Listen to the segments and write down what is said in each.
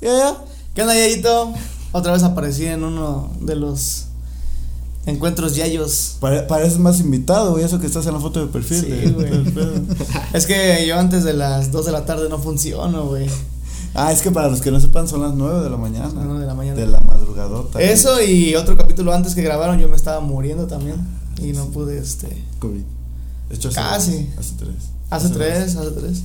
Ya, ya. ¿Qué onda, Yayito? Otra vez aparecí en uno de los encuentros yayos. Pare- pareces más invitado, güey, eso que estás en la foto de perfil. Sí, de- güey. del. Es que yo antes de las 2 de la tarde no funciono, güey. Ah, es que para los que no sepan son las 9 de la mañana. Nueve de la mañana. De la madrugadota. Eso y otro capítulo antes que grabaron yo me estaba muriendo también. Y no pude, este. COVID. Hecho, hace Casi. Hace tres. Hace tres, hace tres.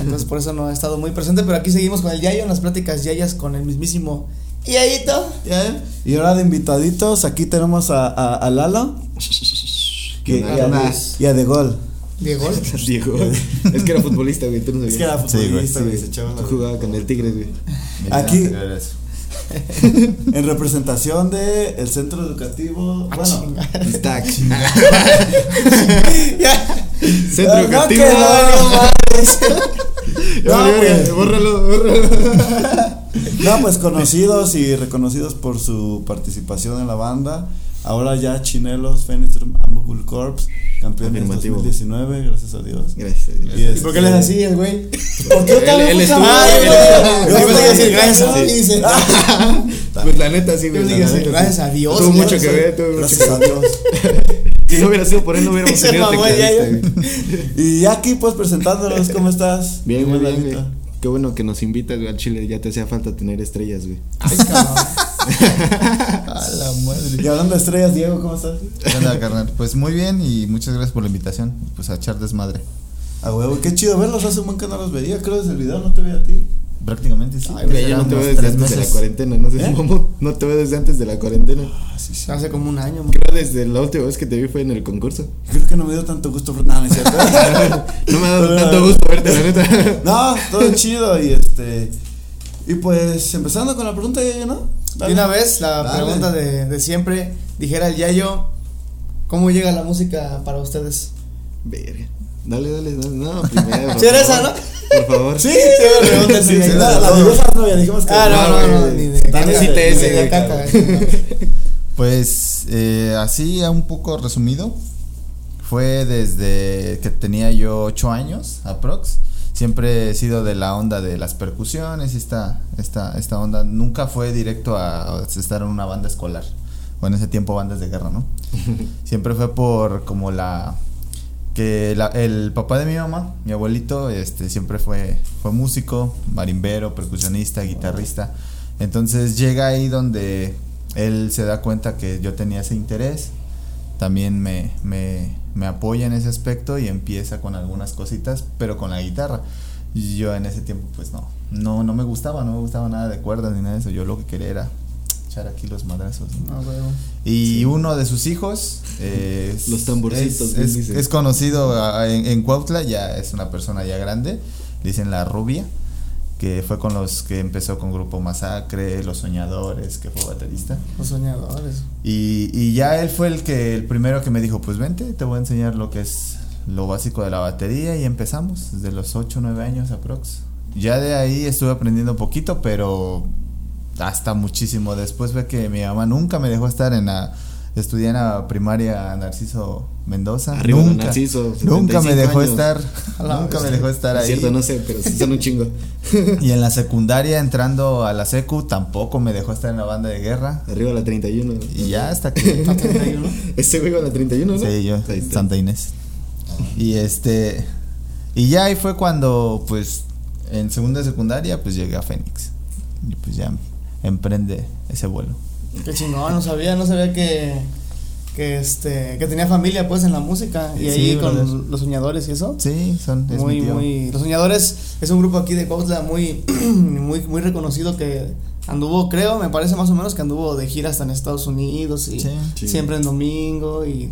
Entonces por eso no he estado muy presente, pero aquí seguimos con el Yayo en las pláticas Yayas con el mismísimo Yayito. Ya. Y ahora de invitaditos, aquí tenemos a, a, a Lalo. Y, y, a, y a De Gol. Diego. Diego. es que era futbolista, güey. Tú no sabías. Es que era Sí, güey, futbolista, Sí, güey, güey. se echaba la- Tú jugaba con el Tigres, güey. Aquí-. En representación de el centro educativo. Ah, bueno. Stack. Ya. Centro no, que no, no pues. bórralo, bórralo. No, pues conocidos y reconocidos por su participación en la banda. Ahora ya Chinelos, Fenix, Ambugul Corps, campeones Afirmativo. 2019, gracias a Dios. Gracias. Y ¿Y este- por qué le así el güey? ¿Por qué Él- tal él él güey? estuvo- Yo iba a decir gracias a Sí. dice. Pues la neta, sí, güey. Gracias a Dios, Tuvo mucho que ver, tuvo mucho Gracias que a ver. Si no hubiera sido por él, no hubiéramos tenido tecladista. Y aquí pues presentándolos, ¿cómo estás? Bien, muy bien, güey. Qué bueno que nos invitas, güey, al Chile. Ya te hacía falta tener estrellas, güey. Ay, cabrón. A la madre. Y hablando de estrellas, Diego, ¿cómo estás? ¿Qué onda, carnal? Pues muy bien y muchas gracias por la invitación. Pues a echar desmadre. A huevo, qué chido verlos, hace un buen que no los veía, creo desde el video no te veía a ti. Prácticamente sí. Ay, yo no te veo desde antes de la meses. cuarentena, no sé ¿Eh? cómo. No te veo desde antes de la cuarentena. Ah, sí, sí. Hace como un año, man. Creo desde la última vez que te vi fue en el concurso. Creo que no me dio tanto gusto, pero no, no es cierto. No me ha dado tanto gusto verte, la neta. No, todo chido y este. Y pues empezando con la pregunta, ya, ¿no? De una vez, la Dale. pregunta de, de siempre, dijera el Yayo, ¿cómo llega la música para ustedes? Verga. Dale, dale, dale. No, primero. Sí, era esa, ¿no? Por favor. Sí, me sí, sí, la, la esas no, ya dijimos que Ah, no, no, no, ni de caca. Pues eh, así un poco resumido. Fue desde que tenía yo 8 años, aprox. Siempre he sido de la onda de las percusiones y esta, esta, esta onda. Nunca fue directo a, a estar en una banda escolar. O en ese tiempo bandas de guerra, ¿no? Siempre fue por como la que la- el papá de mi mamá, mi abuelito, este siempre fue fue músico, marimbero, percusionista, guitarrista. Entonces llega ahí donde él se da cuenta que yo tenía ese interés, también me, me, me apoya en ese aspecto y empieza con algunas cositas, pero con la guitarra. Yo en ese tiempo pues no, no, no me gustaba, no me gustaba nada de cuerdas ni nada de eso, yo lo que quería era echar aquí los madrazos. ¿no? Güey. Y uno de sus hijos es, Los tamborcitos, es, es- conocido ah, en, en Cuautla, ya es una persona ya grande, dicen la rubia, que fue con los que empezó con Grupo Masacre, Los Soñadores, que fue baterista. Los soñadores. Y, y ya él fue el que el primero que me dijo, pues vente, te voy a enseñar lo que es lo básico de la batería y empezamos desde los 8 o 9 años aprox. Ya de ahí estuve aprendiendo poquito, pero hasta muchísimo. Después ve que mi mamá nunca me dejó estar en la estudié en la primaria Narciso Mendoza. Arriba de nunca, Narciso, nunca me 75 dejó años. estar, A la nunca me dejó estar Es ahí. cierto, no sé, pero sí son un chingo. Y en la secundaria entrando a la secu tampoco me dejó estar en la banda de guerra. Arriba la 31. Y ya hasta que ¿A 31? Ese güey con la 31, ¿no? Sí, yo. Santa Inés. Y este. Y ya ahí fue cuando, pues, en segunda de secundaria, pues llegué a Fénix. Y pues ya emprende ese vuelo. Qué chingón, no sabía, no sabía que, que este, que tenía familia pues en la música y Sí, ahí con los, los soñadores y eso. Sí, son. Es muy, mi tío. muy, los soñadores es un grupo aquí de Cuautla muy, muy, muy reconocido que anduvo, creo, me parece más o menos que anduvo de gira hasta en Estados Unidos y Sí. Sí. siempre en domingo y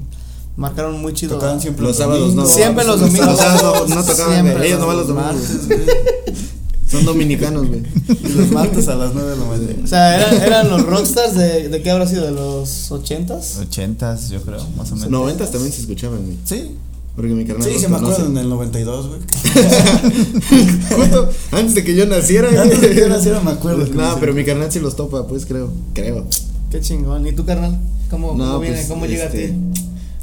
marcaron muy chido. Tocaban siempre Los sábados no. Siempre los domingos. Los sábados no tocaban. Ellos nomás los domingos. Son dominicanos, güey. Y los martes a las 9 de la O mañana. sea, eran, eran los rockstars de, de qué habrá sido, de los ochentas. Ochentas, yo creo, más o menos. Noventas también se escuchaban, güey. Sí. Porque mi carnal. Sí, se me acuerdan en el 92, güey. Justo antes de que yo naciera, güey. Antes de que yo naciera me acuerdo No, pero mi carnal sí los topa, pues creo. Creo. Qué chingón. ¿Y tú, carnal? ¿Cómo, No, cómo viene? pues, ¿Cómo llega a este, ti?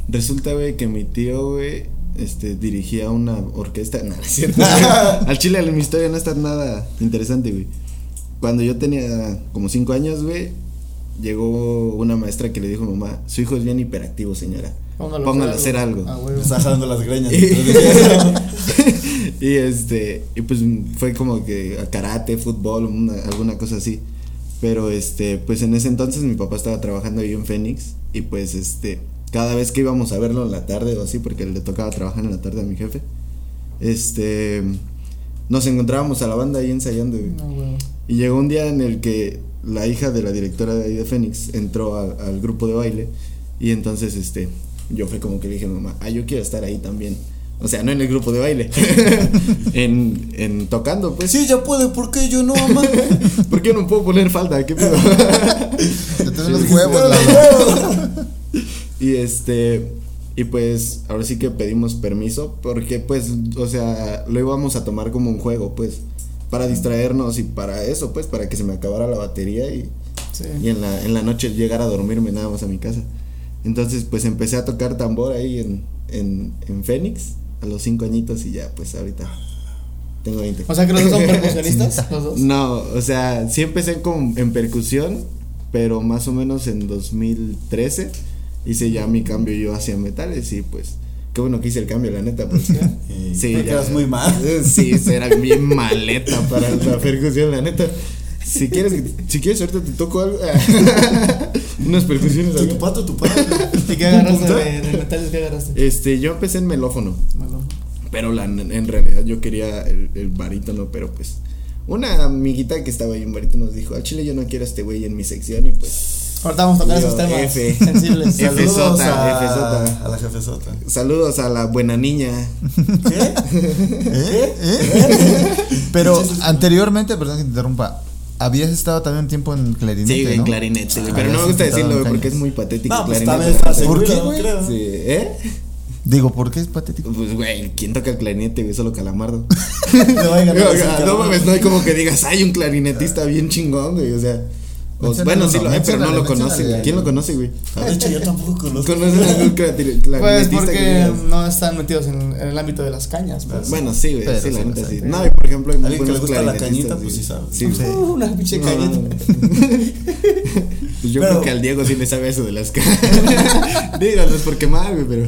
Resulta, güey, que mi tío, güey, este, dirigía una orquesta. No, es cierto. Al chile, mi historia no está nada interesante, güey. cuando yo tenía como cinco años, güey, llegó una maestra que le dijo a mamá, su hijo es bien hiperactivo, señora. Póngalo, Póngalo a hacer algo. Ah, está jalando las greñas. y este, y pues fue como que a karate, fútbol, una- alguna cosa así. Pero este, pues en ese entonces mi papá estaba trabajando ahí en Phoenix y pues este, cada vez que íbamos a verlo en la tarde o así, porque le tocaba trabajar en la tarde a mi jefe, este, nos encontrábamos a la banda ahí ensayando. güey. Ah, huevo. Y llegó un día en el que la hija de la directora de ahí de Fénix entró a- al grupo de baile y entonces este yo fue como que le dije a mamá, ah, yo quiero estar ahí también. O sea, no en el grupo de baile, en, en tocando, pues. Sí, ya puede, ¿por qué yo no, mamá? ¿Por qué no puedo poner falda? ¿Qué pedo? Te los huevos, la y este, y pues ahora sí que pedimos permiso porque pues, o sea, lo íbamos a tomar como un juego, pues, para distraernos y para eso, pues, para que se me acabara la batería y Sí. y en la, en la noche llegar a dormirme nada más a mi casa. Entonces, pues empecé a tocar tambor ahí en, en, en Fénix a los cinco añitos y ya, pues ahorita tengo 20. O sea que los dos son percusionistas, los dos. No, o sea, sí empecé con, en percusión, pero más o menos en 2013 hice ya mi cambio yo hacia metales y pues qué bueno que hice el cambio, la neta. Pues, Y sí, porque ya- eras muy mal. Sí, era bien maleta para la percusión, la neta. Si quieres, si quieres ahorita te toco algo. Unas percusiones. Tu, algo. tu pato, tu pato. ¿Y qué agarraste de, de metales? ¿Qué agarraste? Este, yo empecé en melófono, Malo. pero la, en realidad yo quería el, el barítono, pero pues una amiguita que estaba ahí en barítono nos dijo, al chile yo no quiero a este güey en mi sección y pues Ahorita vamos a tocar Yo, esos temas F. sensibles. F. Saludos a, a la jefesota. saludos a la buena niña. ¿Qué? ¿Eh? ¿Eh? Pero anteriormente, perdón que te interrumpa, habías estado también un tiempo en clarinete, Sí, en ¿no? clarinete, güey, Ah, pero no me gusta decirlo porque es muy patético. No, pues clarinete. ¿Por qué, seguro, no güey? creo. Sí, ¿eh? Digo, ¿por qué es patético? Pues, güey, ¿quién toca el clarinete, güey? Solo calamardo. No mames, no hay como que digas, hay un clarinetista bien chingón, güey, o sea. Menciónale bueno, sí lo hay, pero no lo conoce. ¿Quién lo conoce, güey? De hecho, yo tampoco conozco. ¿Conocen a algún clari- clarinetista? Pues que porque no están metidos en, en el ámbito de las cañas. Pues. Bueno, sí, güey, sí, la neta sí. No, y por ejemplo, hay Alguien que le gusta la cañita, pues sí sabe. Sí, güey. Uh, una pinche No, cañita. Pues yo Pero- creo que al Diego sí le sabe eso de las cañas. Digo, no es por quemar, güey, pero.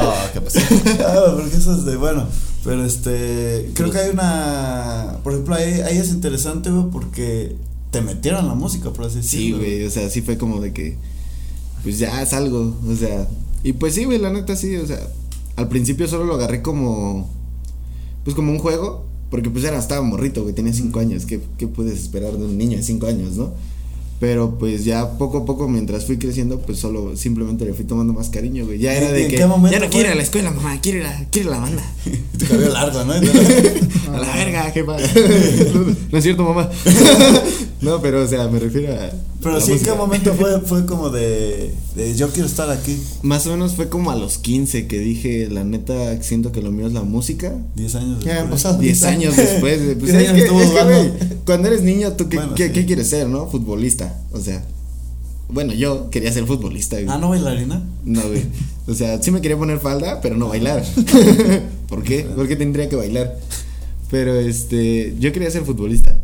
Ah, ¿qué pasó? Ah, porque eso es de, bueno, pero este, creo que hay una, por ejemplo, ahí, ahí es interesante, güey, porque te metieron la música, por así Sí, decirlo. güey, o sea, sí fue como de que. Pues ya es algo, o sea. Y pues sí, güey, la neta sí, o sea. Al principio solo lo agarré como. Pues como un juego. Porque pues era, estaba morrito, güey, tenía cinco años. ¿Qué, ¿Qué puedes esperar de un niño de cinco años, no? Pero pues ya poco a poco, mientras fui creciendo, pues solo simplemente le fui tomando más cariño, güey. Ya ¿Y- era de que. Ya no quiero ir fue? a la escuela, mamá, quiero ir a, quiero ir a la banda. Tu cabello largo, ¿no? A la verga, jefa. no es cierto, mamá. no, pero o sea, me refiero a. Pero sí, ¿en qué momento fue, fue como de, de yo quiero estar aquí? Más o menos fue como a los 15 que dije, la neta, siento que lo mío es la música. 10 años Ya han después. pasado 10 años después. Pues años que, estuvo es que, cuando eres niño, ¿tú qué, Bueno, qué, sí. qué quieres ser, no? Futbolista. O sea, bueno, yo quería ser futbolista, güey. Ah, ¿no bailarina? No, güey. O sea, sí me quería poner falda, pero no bailar. ¿Por qué? Porque tendría que bailar. Pero este, yo quería ser futbolista.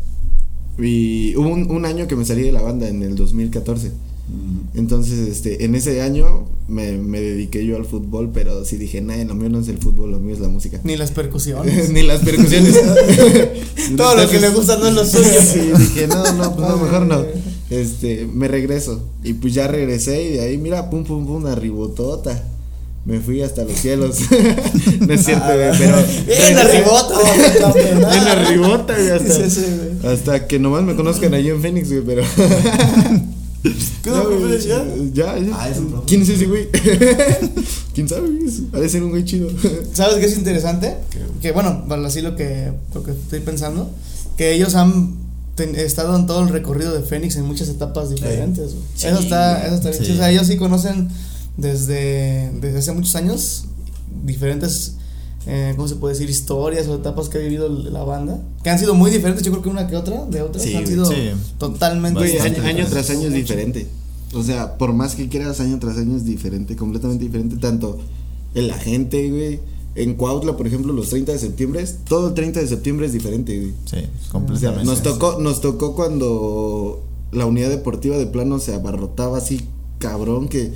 Y hubo un, un año que me salí de la banda en el 2014. Mm. Entonces, este, en ese año me, me dediqué yo al fútbol, pero sí dije, nah, lo mío no es el fútbol, lo mío es la música. Ni las percusiones. Ni las percusiones. Todo lo que le gusta no es lo suyo. Sí, dije, no, no, pues no, mejor no. Este, me regreso. Y pues ya regresé y de ahí, mira, pum, pum, pum, una ribotota. Me fui hasta los cielos. no es cierto, güey, pero. ¡Eh, la ribota! En la ribota, güey, hasta, Sí, sí. Hasta que nomás me conozcan allí en Phoenix, güey, pero. ¿Qué No, güey, ya? ya, ya. Ah, es un. ¿Quién es ese güey? ¿Quién sabe? Ha de ser un güey chido. ¿Sabes qué es interesante? Que bueno, así lo que, lo que estoy pensando, que ellos han ten- estado en todo el recorrido de Fénix en muchas etapas diferentes. Sí, eso está, eso está bien sí. chido. O sea, ellos sí conocen desde, desde hace muchos años diferentes, eh, ¿cómo se puede decir? Historias o etapas que ha vivido la banda, que han sido muy diferentes, yo creo que una que otra, de otras, Sí, han sido sí. totalmente Bastante año, año tras año es diferente. O sea, por más que quieras, año tras año es diferente, completamente diferente. Tanto en la gente, güey, en Cuautla, por ejemplo, los 30 de septiembre, todo el 30 de septiembre es diferente, güey. Sí, O sea, completamente. nos tocó, nos tocó cuando la unidad deportiva de plano se abarrotaba así, cabrón, que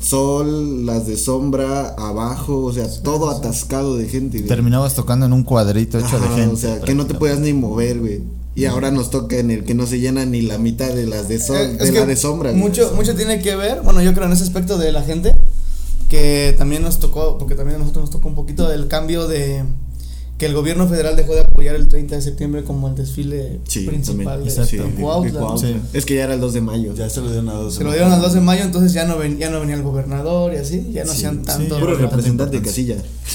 sol, las de sombra, abajo, o sea, todo atascado de gente, güey. Terminabas tocando en un cuadrito hecho Ajá, de gente. O sea, que no te podías ni mover, güey. Y ahora nos toca en el que no se llena ni la mitad de las de sol, Eh, es de la de sombra. güey. Mucho, mucho tiene que ver, bueno, yo creo en ese aspecto de la gente, que también nos tocó, porque también a nosotros nos tocó un poquito del cambio de que el gobierno federal dejó de apoyar el 30 de septiembre como el desfile Sí, principal también. de, Exacto. de Sí, de- de Cuautla. Cuautla. Sí. Es que ya era el 2 de mayo. Ya se lo dieron a dos. Se lo dieron al 2 de mayo, entonces ya no, ven, ya no venía el gobernador y así, ya no Sí, hacían sí, tanto. Puro representante de casilla.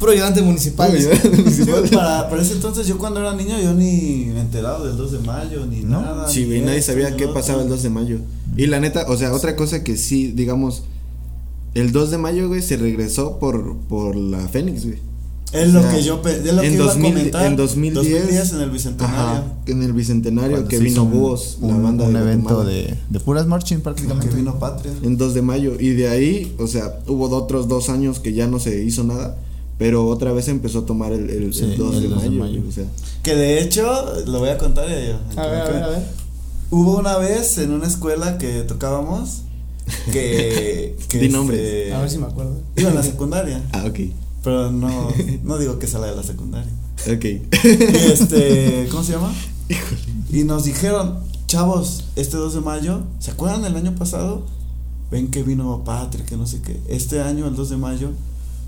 Puro ayudante municipal. Güey, para, para ese entonces yo cuando era niño yo ni me enterado del 2 de mayo ni ¿No? nada. Sí, ni güey, nadie sabía qué pasaba el otro. 2 de mayo. Y la neta, o sea, otra cosa que sí, digamos, el 2 de mayo, güey, se regresó por, por la Fénix, güey. Es O lo que yo es lo que en iba 2000 a comentar. en 2010, en el bicentenario. Ajá, en el bicentenario Cuando que vino Búhos, la banda un de evento de, de puras marching prácticamente. Que vino Patria. en 2 de mayo. Y de ahí, o sea, hubo otros dos años que ya no se hizo nada. Pero otra vez empezó a tomar el, el, Sí, el 2 el de 2 de mayo. mayo. O sea, Que de hecho, lo voy a contar ya yo. A ver, a ver, a ver. Hubo una vez en una escuela que tocábamos que. que Di nombres. este, A ver si me acuerdo. Iba en la secundaria. ah, ok. Pero no, no digo que sea la de la secundaria. Ok. Y este, ¿cómo se llama? Y nos dijeron, chavos, este 2 de mayo, ¿se acuerdan del año pasado? Ven que vino Patria, que no sé qué. Este año, el 2 de mayo,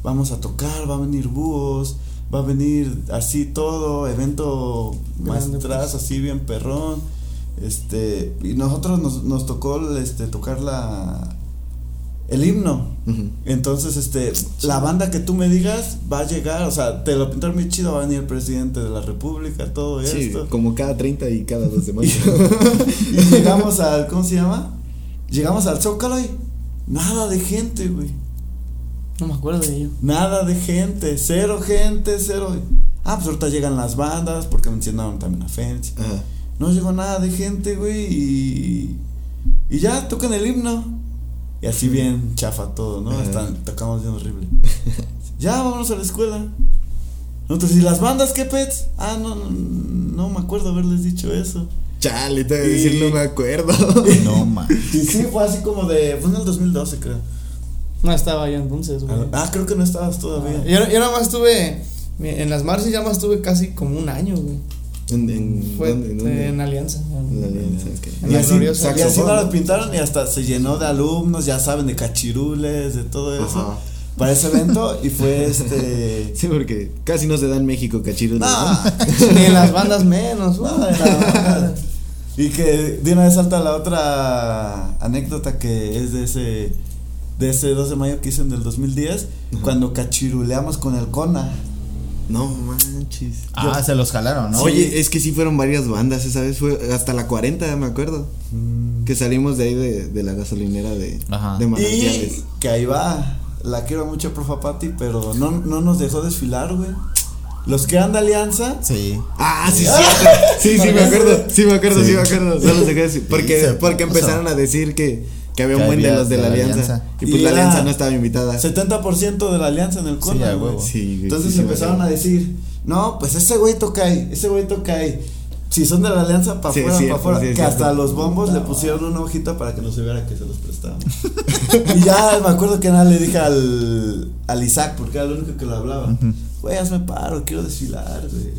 vamos a tocar, va a venir búhos, va a venir así todo, evento maestras, pues. así bien perrón. Este, y nosotros nos, nos tocó este, tocar la el himno. Entonces, este, la banda que tú me digas va a llegar, o sea, te lo pintaron muy chido, va a venir el presidente de la república, todo Sí, esto. como cada 30 y cada 2 de mayo. Y llegamos al, ¿cómo se llama? Llegamos al Zócalo y nada de gente, güey. No me acuerdo de ello. Nada de gente, cero gente, cero. Ah, pues ahorita llegan las bandas, porque mencionaron también a. Ajá. No llegó nada de gente, güey, y. Y ya tocan el himno. Y así bien chafa todo, ¿no? Hasta tocamos bien horrible. ya, vámonos a la escuela. Nosotros, ¿y las bandas qué pets? Ah, no, no, no me acuerdo haberles dicho eso. Chale, te voy a decir, no me acuerdo. No, man. Y sí, fue así como de. Fue en el 2012, creo. No estaba yo entonces, güey. Ah, creo que no estabas todavía. Yo, yo nada más estuve. En las marchas ya más estuve casi como un año, güey. ¿En, en, Fue dónde, en dónde? en Alianza. En la alianza, ok. En Y la así, gloriosa. y así ¿no? pintaron y hasta se llenó de alumnos, ya saben, de cachirules, de todo eso. Ajá. Para ese evento y fue este. Sí, porque casi no se da en México cachiros. No, Ni en las bandas menos, no, güey. era- Y que de una vez salta la otra anécdota que es de ese de ese 2 de mayo que hice en el 2010 cuando cachiruleamos con el Cona. No manches. Ah, se los jalaron, ¿no? Oye, es que sí fueron varias bandas esa vez, fue hasta la 40, me acuerdo. Que salimos de ahí de, de la gasolinera de, Ajá. de Y manantiales. que ahí va. La quiero mucho, profa Pati, pero no, no nos dejó desfilar, güey. Los que eran de Alianza, Sí. Ah, sí, sí. Sí, sí, me acuerdo. Sí, me acuerdo, sí, me acuerdo. Solo se quedó así. Porque, porque empezaron a decir que, que había un buen de los de la alianza. Y pues Y la alianza no estaba invitada. 70% de la alianza en el Sí, güey. huevo. Sí, güey, Entonces sí, empezaron a decir, no, pues ese güey toca ahí, ese güey toca ahí. Si son de la alianza, para afuera, para afuera. sí, que cierto. hasta los bombos le pusieron una hojita para que no se viera que se los prestábamos. y ya me acuerdo que nada le dije al, al Isaac, porque era el único que lo hablaba. Güey, hazme paro, quiero desfilar, güey.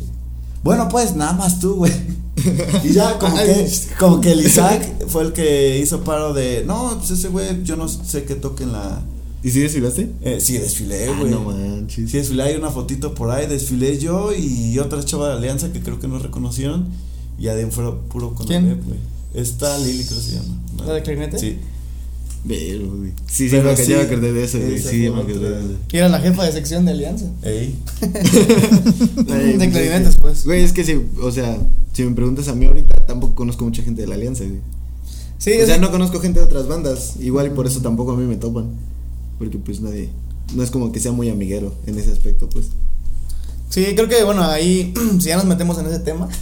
Bueno, pues nada más tú, güey. Y ya como que, como que el Isaac fue el que hizo paro de, no, pues ese güey, yo no sé que toquen la... ¿Y si desfilaste? Eh, sí, desfilé, Ah, güey. no manches. Sí, desfilé, hay una fotito por ahí, desfilé yo y otra chava de Alianza que creo que no reconocieron. Y ahí fuera puro con ¿Quién? güey. Esta Lili creo que se llama. ¿La de clarinete? Sí. Pero, güey. Sí, sí, Pero me, sí, ya me acordé de eso, güey. Sí, me acordé de eso. Y era la jefa de sección de Alianza. Ey. De clarinetes, pues. Güey, es que si, o sea, si me preguntas a mí ahorita, tampoco conozco mucha gente de la alianza, güey. Sí, o sea, que- no conozco gente de otras bandas. Igual y por eso tampoco a mí me topan. Porque pues nadie. No es como que sea muy amiguero en ese aspecto, pues. sí, creo que bueno, ahí, si ya nos metemos en ese tema.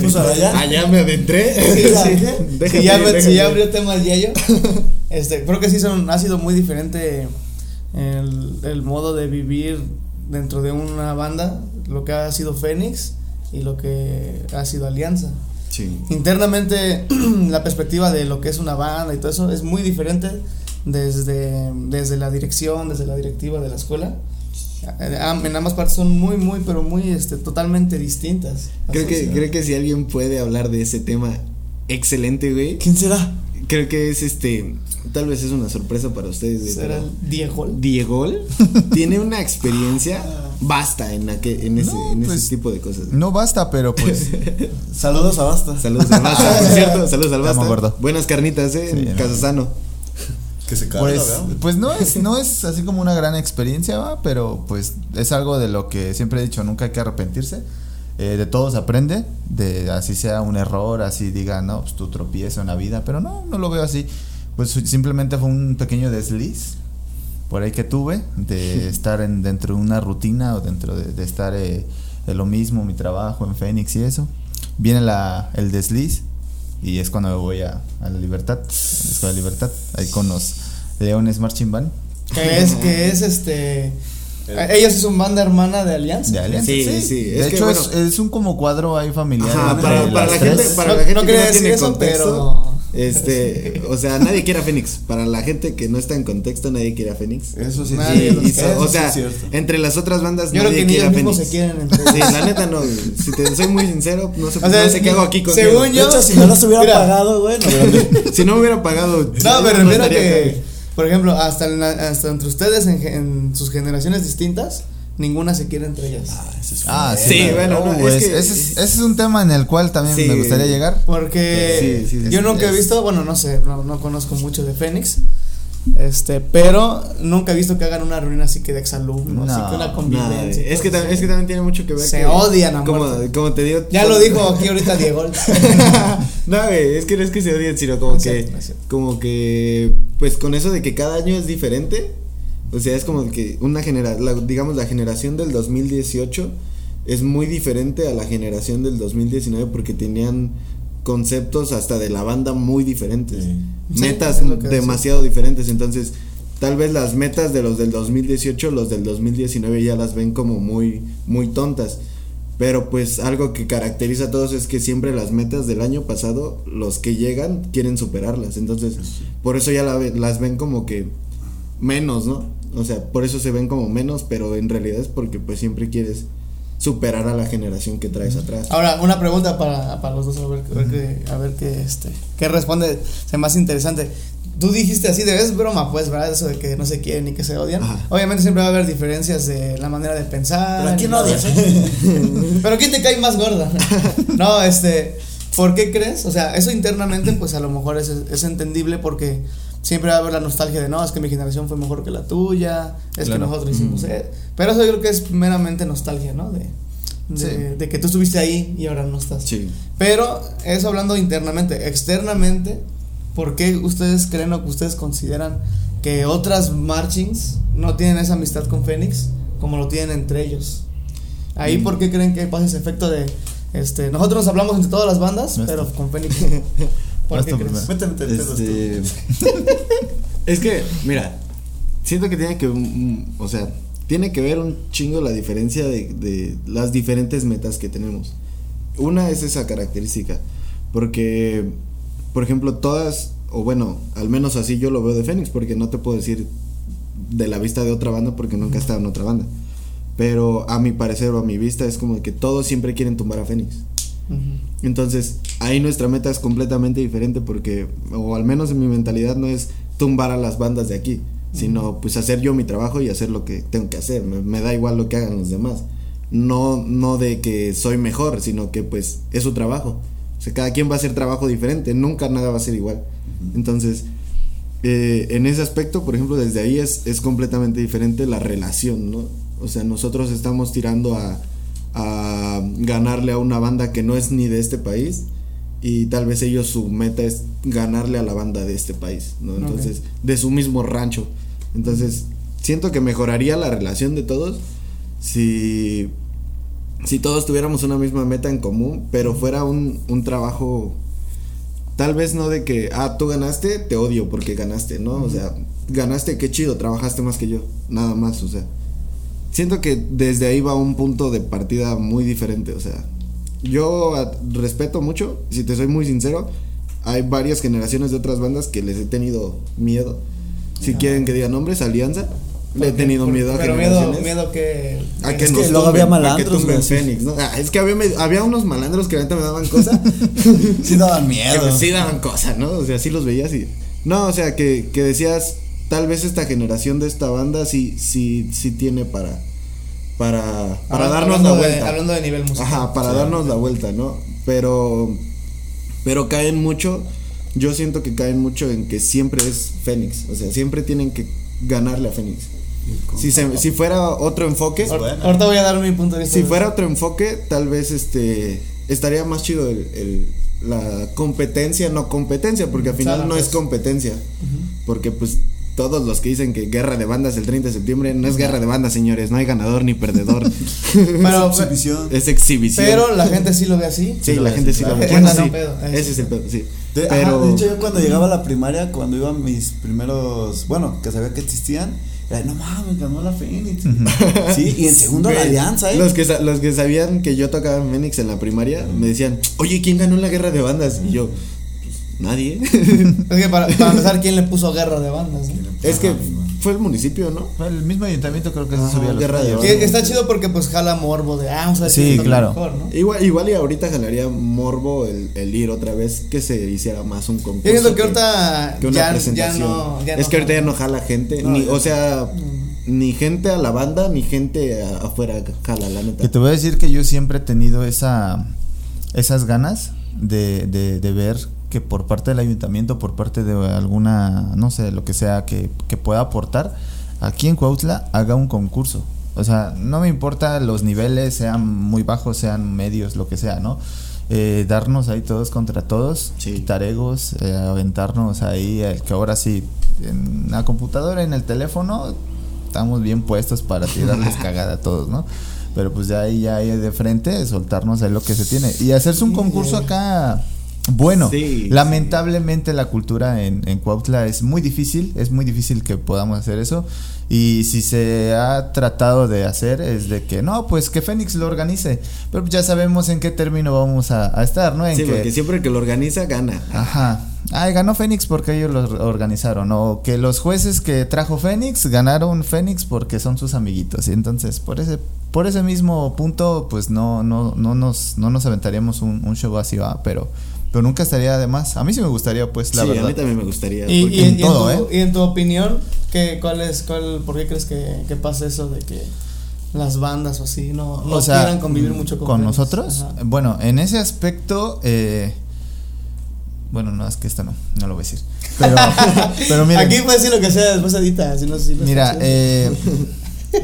Pues ya. Allá me adentré. Sí, ya, sí. ¿qué? Si ya, Déjate, si ya abrió tema el Yayo, este, creo que sí son, ha sido muy diferente el, el modo de vivir dentro de una banda, lo que ha sido Fénix y lo que ha sido Alianza. Sí. Internamente la perspectiva de lo que es una banda y todo eso es muy diferente desde, desde la dirección, desde la directiva de la escuela. En ambas partes son muy, muy, pero muy, este, totalmente distintas. Creo que, creo que si alguien puede hablar de ese tema excelente, güey. ¿Quién será? Creo que es este. Tal vez es una sorpresa para ustedes, será pero el Diego. Diego tiene una experiencia basta en, aquel, en, ese, No, en pues, ese tipo de cosas. No basta, pero pues. Saludos a Basta. Saludos al Basta, ¿es cierto? Saludos al Basta. acuerdo. Buenas carnitas, eh, Sí, en. Casasano. Que se carga, Pues, ¿verdad? pues no es, no es así como una gran experiencia, ¿va? pero pues es algo de lo que siempre he dicho, nunca hay que arrepentirse. Eh, de todo se aprende, de así sea un error, así diga, no, pues tu tropiezo en la vida, pero no, no lo veo así. Pues simplemente fue un pequeño desliz por ahí que tuve de estar en, dentro de una rutina o dentro de, de estar eh, en lo mismo, mi trabajo en Fénix y eso. Viene la, el desliz y es cuando me voy a, a la libertad, a la Escuela de Libertad, ahí con los Leones Marching Band. Que es, que es este. Ellos son banda hermana de Alianza. De Alianza, Sí, sí, sí, De es que, hecho, es, bueno. es un como cuadro ahí familiar. Ajá, para, la gente, para No- la gente no que no tiene eso, contexto, pero- este, o sea, nadie quiere a Fénix. Para la gente que no está en contexto, nadie quiere a Fénix. Eso sí, Nadie Y- y o sí sea, entre las otras bandas Yo creo nadie que ni quiere a ellos mismos Fénix. se quieren entre Sí, la neta no. Si te soy muy sincero, no sé, O sea, no sé qué hago aquí según De yo- hecho, si no los hubiera pagado, güey, no hubieran- Si no me hubiera pagado. No, a estaría que. Por ejemplo, hasta, en la- hasta entre ustedes en, sus generaciones distintas, ninguna se quiere entre ellas. Ah, sí. Sí, bueno, no, es es- que- ese, es, ese es un tema en el cual también Sí. me gustaría llegar. Porque Sí, sí, sí, yo sí, nunca he visto, bueno, no sé, no, no conozco mucho de Fénix. Este, pero nunca he visto que hagan una reunión así que de exalumnos, No, así que una convivencia. es, que es que también tiene mucho que ver. Se que- odian a como, te digo. Ya lo dijo aquí ahorita Diego. no, güey, es que no es que se odien, sino como No que. cierto, no es cierto. como que. Pues con eso de que cada año es diferente. O sea, es como que una generación. Digamos, la generación del 2018 es muy diferente a la generación del 2019 porque tenían conceptos hasta de la banda muy diferentes. Sí. Metas Sí, demasiado diferentes. Entonces, tal vez las metas de los del 2018, los del 2019 ya las ven como muy, muy tontas. Pero pues algo que caracteriza a todos es que siempre las metas del año pasado, los que llegan quieren superarlas. Entonces, por eso ya la ve- las ven como que menos, ¿no? O sea, por eso se ven como menos, pero en realidad es porque pues siempre quieres superar a la generación que traes atrás. Ahora, una pregunta para, para los dos, a ver, a ver qué, a ver qué, este, qué responde, se más interesante. Tú dijiste así, de es broma, pues, ¿verdad? Eso de que no se quieren ni que se odian. Ajá. Obviamente siempre va a haber diferencias de la manera de pensar. Pero ¿a quién y odias? eso. Pero ¿quién te cae más gorda? no, este, ¿por qué crees? O sea, eso internamente, pues a lo mejor es, es entendible porque siempre va a haber la nostalgia de no, es que mi generación fue mejor que la tuya, es Claro. que nosotros hicimos. eh". Pero eso yo creo que es meramente nostalgia, ¿no? De, de, Sí. de que tú estuviste ahí y ahora no estás. Sí. Pero eso hablando internamente, externamente, ¿por qué ustedes creen o que ustedes consideran que otras marchings no tienen esa amistad con Fénix como lo tienen entre ellos? Ahí, Mm. ¿por qué creen que pasa ese efecto de, este, nosotros nos hablamos entre todas las bandas, pero con Fénix? Este, es que, mira, siento que tiene que, mm, o sea, tiene que ver un chingo la diferencia de, de las diferentes metas que tenemos. Una es esa característica, porque, por ejemplo, todas, o bueno, al menos así yo lo veo de Fénix, porque no te puedo decir de la vista de otra banda porque nunca he estado en otra banda. Pero a mi parecer o a mi vista es como que todos siempre quieren tumbar a Fénix. Ujú. Entonces, ahí nuestra meta es completamente diferente porque, o al menos en mi mentalidad, no es tumbar a las bandas de aquí, sino pues hacer yo mi trabajo y hacer lo que tengo que hacer. Me, me da igual lo que hagan los demás. No, no de que soy mejor, sino que pues es su trabajo. O sea, cada quien va a hacer trabajo diferente, nunca nada va a ser igual. Entonces, eh, en ese aspecto, por ejemplo, desde ahí es, es completamente diferente la relación, ¿no? O sea, nosotros estamos tirando a, a ganarle a una banda que no es ni de este país y tal vez ellos su meta es ganarle a la banda de este país, ¿no? Entonces, de su mismo rancho. Entonces, siento que mejoraría la relación de todos si, si todos tuviéramos una misma meta en común, pero fuera un, un trabajo Tal vez no de que, ah, tú ganaste, te odio porque ganaste, ¿no? O sea, ganaste, qué chido, trabajaste más que yo, nada más, o sea. Siento que desde ahí va un punto de partida muy diferente, o sea. Yo respeto mucho, si te soy muy sincero, hay varias generaciones de otras bandas que les he tenido miedo. Si quieren que diga nombres, Alianza, le he tenido Por- miedo a Pero miedo, miedo que. A que Es que nos luego tumben, había que malandros, sí. Fénix, ¿no? Ah, es que había, había unos malandros que ahorita me daban cosa. Sí daban que miedo. pues sí daban cosa, ¿no? O sea, sí los veías y. No, o sea, que, que decías, tal vez esta generación de esta banda sí, sí, sí tiene para. Para, para Hablando- darnos hablando la de- vuelta. hablando de nivel musical. Ajá, para darnos la vuelta, ¿no? Pero. Pero caen mucho. Yo siento que caen mucho en que siempre es Fénix. O sea, siempre tienen que ganarle a Fénix. Si, se- si fuera otro enfoque. Bueno. Ahorita voy a dar mi punto de vista. Si fuera otro enfoque, tal vez este estaría más chido el, el- la competencia, no competencia, porque al final no pues. es competencia. Porque pues todos los que dicen que guerra de bandas el 30 de septiembre no es guerra de bandas, señores, no hay ganador ni perdedor. Pero, Exhibición. es exhibición. pero la gente sí lo ve así. sí, la gente sí lo ve. Bueno, es sí, ese es es el pedo, sí. De, ajá, Pero de hecho, yo cuando llegaba a la primaria, cuando iba a mis primeros, bueno, que sabía que existían, era, no mames, ganó la Fénix. Sí, y en segundo la Alianza, ¿eh? Los que, los que sabían que yo tocaba en Fénix en la primaria me decían, oye, ¿quién ganó la guerra de bandas? Y yo, nadie. Es que para, para empezar, ¿quién le puso guerra de bandas? es que fue el municipio, ¿no? Fue El mismo ayuntamiento creo que se Ajá, subía los guerra de bandas. Que está chido porque pues jala morbo de, ah, vamos a ver Sí, claro. mejor, ¿no? Igual, igual y ahorita jalaría morbo el, el ir otra vez que se hiciera más un concurso. Siento que ahorita que una ya, ya presentación. no. Ya es no que ahorita ya no jala gente. No, ni, o sea, ni gente a la banda, ni gente afuera jala, la neta. Que te voy a decir que yo siempre he tenido esa esas ganas de, de, de ver que por parte del ayuntamiento, por parte de alguna, no sé, lo que sea que, que pueda aportar, aquí en Cuautla haga un concurso. O sea, no me importa los niveles, sean muy bajos, sean medios, lo que sea, ¿no? Eh, darnos ahí todos contra todos, Sí. quitar egos, eh, aventarnos ahí, el que ahora sí, en la computadora, en el teléfono, estamos bien puestos para tirarles cagada a todos, ¿no? Pero pues ya ahí, ya ahí de frente, soltarnos ahí lo que se tiene. Y hacerse un concurso acá bueno. Sí, Lamentablemente la cultura en, en Cuautla es muy difícil, es muy difícil que podamos hacer eso. Y si se ha tratado de hacer es de que no, pues que Fénix lo organice. Pero ya sabemos en qué término vamos a, a estar, ¿no? En Sí, que, porque siempre el que lo organiza gana. Ajá. Ay, ganó Fénix porque ellos lo organizaron. O que los jueces que trajo Fénix ganaron Fénix porque son sus amiguitos. Y entonces, por ese, por ese mismo punto, pues no, no, no nos, no nos aventaríamos un, un show así, ¿va? pero, pero nunca estaría de más. A mí sí me gustaría, pues, la sí, a verdad. mí también me gustaría. Y, porque- y, en y todo, en tu, ¿eh? y en tu opinión, ¿qué, cuál es, cuál, ¿por qué crees que, que pasa eso de que las bandas o así no, no o sea, quieran convivir mucho con, con nosotros. Ajá. Bueno, en ese aspecto, eh, bueno, no, es que esta no, no lo voy a decir. Pero, pero miren, Aquí puedes decir lo que sea, después edita, si no, si no Mira, eh,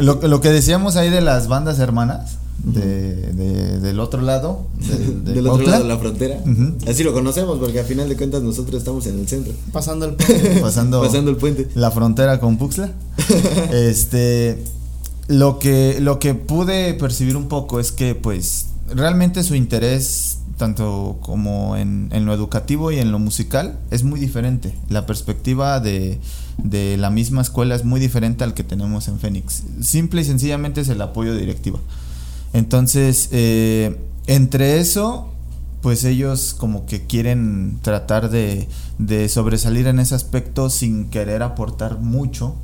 lo, lo que decíamos ahí de las bandas hermanas, de, de- del otro lado, del, de del otro lado de la frontera. Así lo conocemos porque al final de cuentas nosotros estamos en el centro. pasando el puente. pasando, Pasando el puente. la frontera con Puxla. este, lo que, lo que pude percibir un poco es que, pues, realmente su interés, tanto como en, en lo educativo y en lo musical, es muy diferente. La perspectiva de, de la misma escuela es muy diferente al que tenemos en Fénix. Simple y sencillamente es el apoyo directivo. Entonces, eh, entre eso, pues ellos como que quieren tratar de, de sobresalir en ese aspecto sin querer aportar mucho,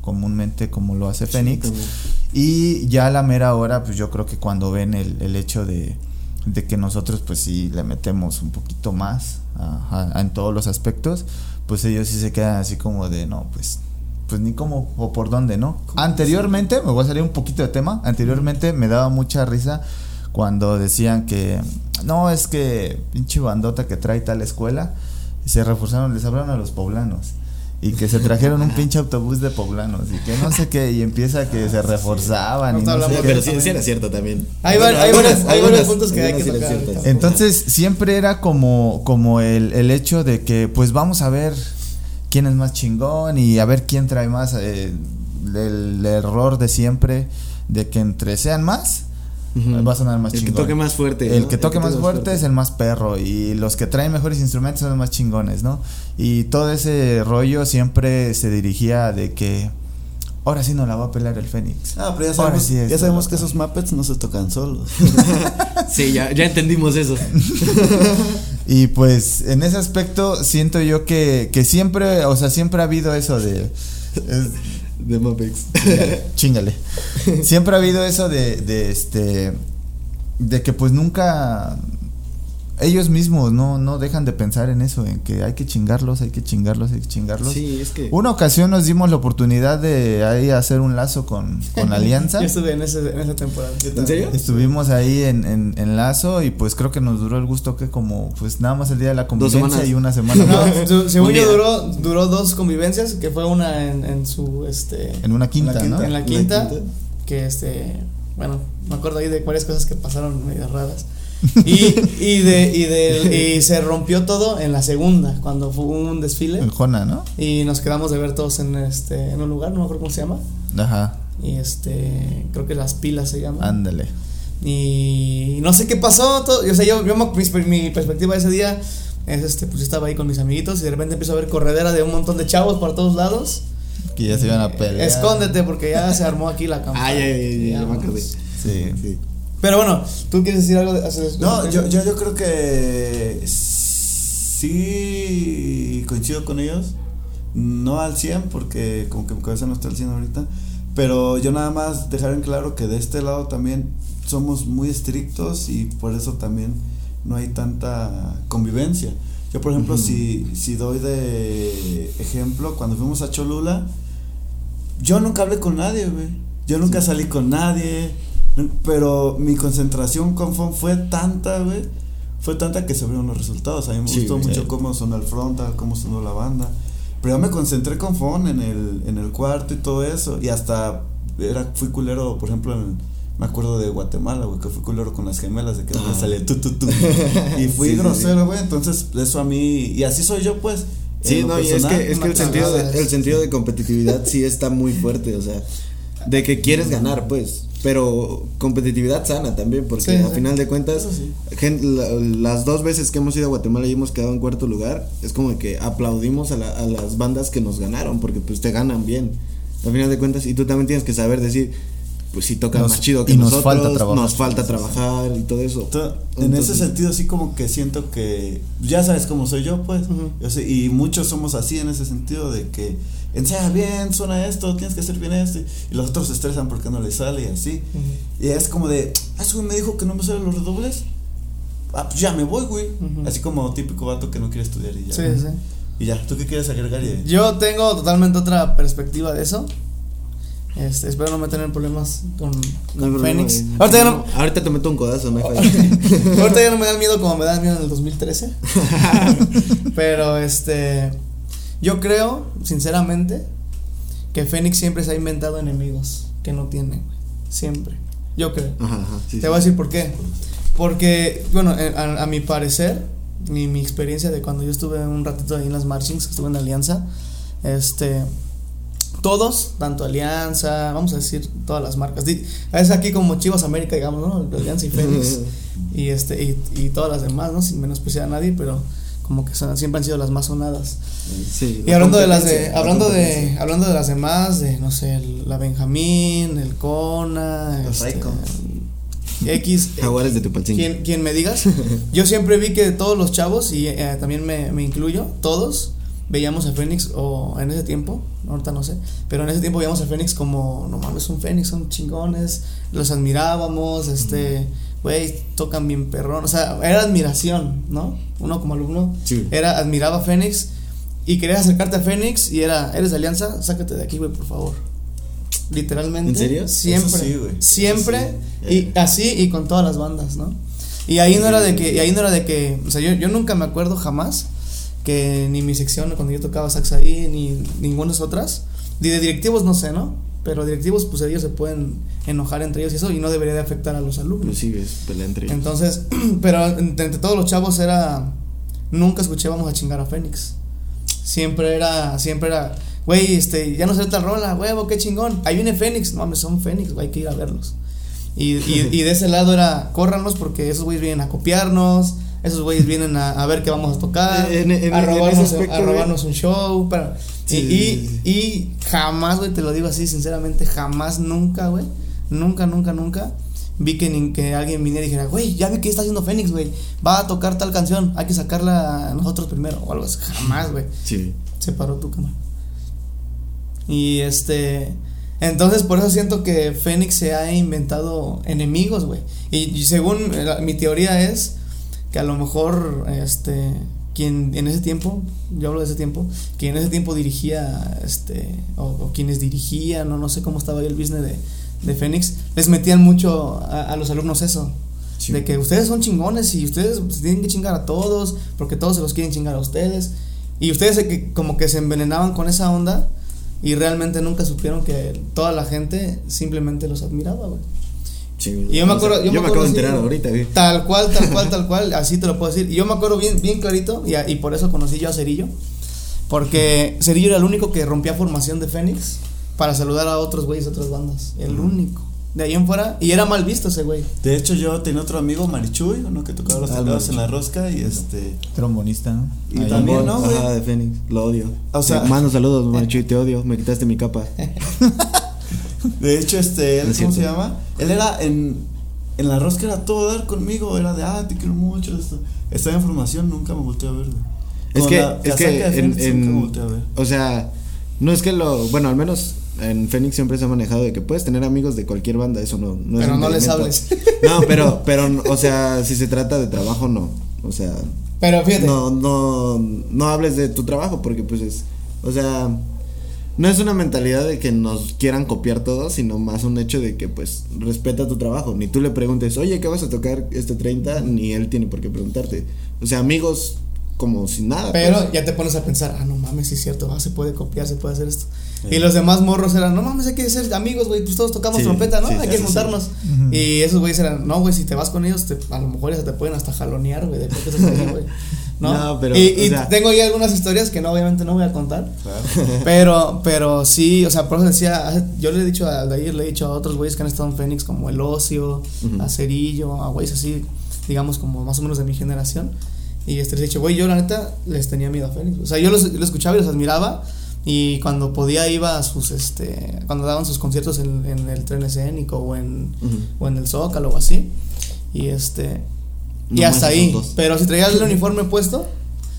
comúnmente como lo hace Fénix. y ya a la mera hora, pues yo creo que cuando ven el, el hecho de, de que nosotros pues sí le metemos un poquito más a- a- en todos los aspectos, pues ellos sí se quedan así como de, no, pues pues ni cómo o por dónde, ¿no? Anteriormente, me voy a salir un poquito de tema, anteriormente me daba mucha risa cuando decían que no, es que pinche bandota que trae tal escuela, se reforzaron, les hablaron a los poblanos. Y que se trajeron un pinche autobús de poblanos y que no sé qué, y empieza que se reforzaban y Ahorita no sé hablamos. Pero sí, sí era cierto también. Hay, Bueno, hay, varios, hay algunas- puntos que hay que algunas sí tocar. Entonces siempre era como, como el, el hecho de que pues vamos a ver quién es más chingón y a ver quién trae más eh, el, error de siempre de que entre sean más Ujú. va a sonar más El que chingón. toque más fuerte, El ¿no? que El toque que más fuerte fuerte. es el más perro y los que traen mejores instrumentos son los más chingones, ¿no? Y todo ese rollo siempre se dirigía de que ahora sí no la va a pelar el Fénix. Ah, pero ya Ahora sabemos, sí es ya sabemos que esos Muppets no se tocan solos. Sí, ya, ya entendimos eso. Y pues en ese aspecto siento yo que, que siempre, o sea, siempre ha habido eso de... es- De Mapex. chingale. Siempre ha habido eso de, de este de que pues nunca ellos mismos no, no dejan de pensar en eso, en que hay que chingarlos, hay que chingarlos, hay que chingarlos. Sí, es que. Una ocasión nos dimos la oportunidad de ahí hacer un lazo con, con Alianza. Yo estuve en, ese, en esa temporada. ¿En serio? Estuvimos ahí en, en, en lazo y pues creo que nos duró el gusto que como pues nada más el día de la convivencia y una semana No, su- según yo duró, duró dos convivencias, que fue una en, en su este En una quinta, quinta, ¿no? en la la quinta, quinta. que este, bueno, me acuerdo ahí de varias cosas que pasaron medio raras. Y, y de, y de, y se rompió todo en la segunda, cuando fue un desfile. En Jona, ¿no? Y nos quedamos de ver todos en este, en un lugar, no me acuerdo cómo se llama. Ajá, Y este, creo que las pilas se llaman. ándale. Y no sé qué pasó. todo- o sea, yo, yo mi, mi perspectiva de ese día es este, pues yo estaba ahí con mis amiguitos y de repente empiezo a ver corredera de un montón de chavos por todos lados. Que ya se iban a pelear. Escóndete porque ya se armó aquí la campaña. Ay, ay, ay, ya Digamos. acordé. Sí. Sí. Pero bueno, ¿tú quieres decir algo de No, yo, yo, yo creo que sí coincido con ellos. No al 100 porque como que mi cabeza no está al 100 ahorita. Pero yo nada más dejar en claro que de este lado también somos muy estrictos y por eso también no hay tanta convivencia. Yo por ejemplo si, si doy de ejemplo, cuando fuimos a Cholula, yo nunca hablé con nadie, güey. Yo nunca salí con nadie. Pero mi concentración con FON fue tanta, güey. Fue tanta que se vieron los resultados. A mí me Sí, gustó güey. mucho Sí. cómo sonó el frontal, cómo sonó la banda. Pero yo me concentré con FON en el, en el cuarto y todo eso. Y hasta era, fui culero, por ejemplo, en- me acuerdo de Guatemala, güey, que fui culero con las gemelas, de que no me salía tu, tu, tu. Y fui Sí, grosero, güey. Entonces, eso a mí. Y así soy yo, pues. Sí, no, y es que, es que el sentido de, el sentido de competitividad sí está muy fuerte, o sea, de que quieres ganar, pues, pero competitividad sana también, porque Sí, a sí. final de cuentas, Eso sí. gen- la- las dos veces que hemos ido a Guatemala y hemos quedado en cuarto lugar, es como que aplaudimos a, la- a las bandas que nos ganaron, porque pues te ganan bien, a final de cuentas, y tú también tienes que saber decir, pues si tocan Nos- más chido que y nos nosotros, falta trabajar. nos falta trabajar y todo eso. En Entonces- ese sentido sí como que siento que ya sabes cómo soy yo pues Ujú. Yo sé- y muchos somos así en ese sentido de que ensaya bien suena esto tienes que hacer bien esto y los otros se estresan porque no les sale y así Ujú. y es como de ah me dijo que no me salen los redobles ah pues ya me voy güey Ujú. así como típico vato que no quiere estudiar y ya Sí, sí. y ya tú qué quieres agregar y Yo tengo totalmente otra perspectiva de eso. Este, espero no meter en problemas con, No con problema, Fénix. güey. Ahorita ya, no, Ahorita te meto un codazo, no falla. ahorita ya no me dan miedo como me dan miedo en el 2013. Pero este. Yo creo, sinceramente, que Fénix siempre se ha inventado enemigos que no tiene. Siempre. Yo creo. Ajá, ajá, sí, Te sí. voy a decir por qué. Porque, bueno, eh, a, a mi parecer, mi, mi experiencia de cuando yo estuve un ratito ahí en las marchings, estuve en Alianza, este, todos, tanto Alianza, vamos a decir todas las marcas, es aquí como Chivas América, digamos, ¿no? Alianza y Fénix, y este, y, y todas las demás, ¿no? Sin menospreciar a nadie, pero como que son- siempre han sido las más sonadas. Sí, Y la hablando de las de, la hablando de, hablando de las demás, de no sé, el- la Benjamín, el Cona, Los este. X, Jaguares de quien me digas, yo siempre vi que todos los chavos, y eh, también me, me incluyo, todos veíamos a Fénix, o en ese tiempo, ahorita no sé, pero en ese tiempo veíamos a Fénix como, no mames, un Fénix, son chingones, los admirábamos, este, güey, tocan bien perrón, o sea, era admiración, ¿no? Uno como alumno, Sí. era, admiraba a Fénix, y querías acercarte a Fénix, y era, eres de Alianza, sácate de aquí, güey, por favor. Literalmente. ¿En serio? Siempre. Eso sí, güey. Siempre. sí. Y así y con todas las bandas, ¿no? Y ahí no era de que, y ahí no era de que, o sea, yo, yo nunca me acuerdo jamás que ni mi sección cuando yo tocaba sax ahí, ni ningunas otras, ni de directivos no sé, ¿no? Pero directivos, pues ellos se pueden enojar entre ellos y eso, y no debería de afectar a los alumnos. Pues sí, es pelea entre ellos. Entonces, pero entre, todos los chavos era, nunca escuché vamos a chingar a Fénix. Siempre era, siempre era, güey, este, ya no sale tal rola, huevo, qué chingón. Ahí viene Fénix, no mames, son Fénix, güey, hay que ir a verlos. Y, y, y de ese lado era, córranos porque esos güeyes vienen a copiarnos, esos güeyes vienen a, a ver qué vamos a tocar, En- en- a robarnos, aspecto, a robarnos un show. Pero, y- Sí. y, y jamás, güey, te lo digo así, sinceramente, jamás, nunca, güey, nunca, nunca, nunca. Vi que, ni- que alguien viniera y dijera, güey, ya vi que está haciendo Fénix, güey. Va a tocar tal canción, hay que sacarla nosotros primero o algo así. Jamás, güey Sí. se paró tu cámara. Y este. Entonces, por eso siento que Fénix se ha inventado enemigos, güey. Y, y según la- mi teoría es que a lo mejor, este. Quien en ese tiempo, yo hablo de ese tiempo, quien en ese tiempo dirigía, este, o, o quienes dirigían, o no sé cómo estaba ahí el business de, de Fénix, les metían mucho a, a los alumnos eso. Sí. De que ustedes son chingones y ustedes se tienen que chingar a todos, porque todos se los quieren chingar a ustedes. Y ustedes se que, como que se envenenaban con esa onda y realmente nunca supieron que toda la gente simplemente los admiraba, güey. Sí. Y yo me O sea, acuerdo, yo, me, acabo acuerdo de así, enterar ahorita, güey. Tal cual, tal cual, tal cual, así te lo puedo decir. Y yo me acuerdo bien, bien clarito, y, a- y por eso conocí yo a Cerillo. Porque Cerillo era el único que rompía formación de Fénix para saludar a otros güeyes de otras bandas. El único. De ahí en fuera. Y era mal visto ese güey. De hecho, yo tenía otro amigo, Marichuy, uno que tocaba los Ah, teclados en Marichuy. la rosca y este. Trombonista, ¿no? Y Ahí. también, ¿no, güey? Ajá, de Fénix. Lo odio. O sea- saludos, Marichuy, te odio. Me quitaste mi capa. De hecho, este, él, Es ¿cómo se llama? Él era en, en la rosca, era todo dar conmigo, era de, ah, te quiero mucho, esto. Estaba en formación, nunca me volteé a ver. Es que, la es que de en, en- nunca me volteé a ver. o sea, no es que lo, bueno, al menos en Fénix siempre se ha manejado de que puedes tener amigos de cualquier banda, eso no, no es Pero no les hables. No, pero, pero, o sea, si se trata de trabajo, no, o sea, Pero fíjate. no, no, no hables de tu trabajo porque pues es, o sea, no es una mentalidad de que nos quieran copiar todos, sino más un hecho de que pues respeta tu trabajo. Ni tú le preguntes, oye, ¿qué vas a tocar este 30? Ni él tiene por qué preguntarte. O sea, amigos como si nada. Pero pues. ya te pones a pensar, ah, no mames, sí es cierto, ah, se puede copiar, se puede hacer esto. Y los demás morros eran, no mames, hay que ser amigos, güey, pues todos tocamos Sí, trompeta, ¿no? sí, hay que juntarnos. Y esos güeyes eran, no, güey, si te vas con ellos, te- a lo mejor ya se te pueden hasta jalonear, güey, de por qué güey. ¿No? No, pero, y, y o sea- tengo ahí algunas historias que no, obviamente no voy a contar. Claro. Pero, pero sí, o sea, por eso decía, yo le he dicho a Aldair, le he dicho a otros güeyes que han estado en Fénix, como El Ocio, Ujú. a Cerillo, a güeyes así, digamos, como más o menos de mi generación. Y este, les he dicho, güey, yo la neta les tenía miedo a Fénix. O sea, yo los, los escuchaba y los admiraba. Y cuando podía iba a sus, este, cuando daban sus conciertos en, en el tren escénico o en, o en el Zócalo o así. Y este, y hasta ahí. Pero si traía el uniforme puesto,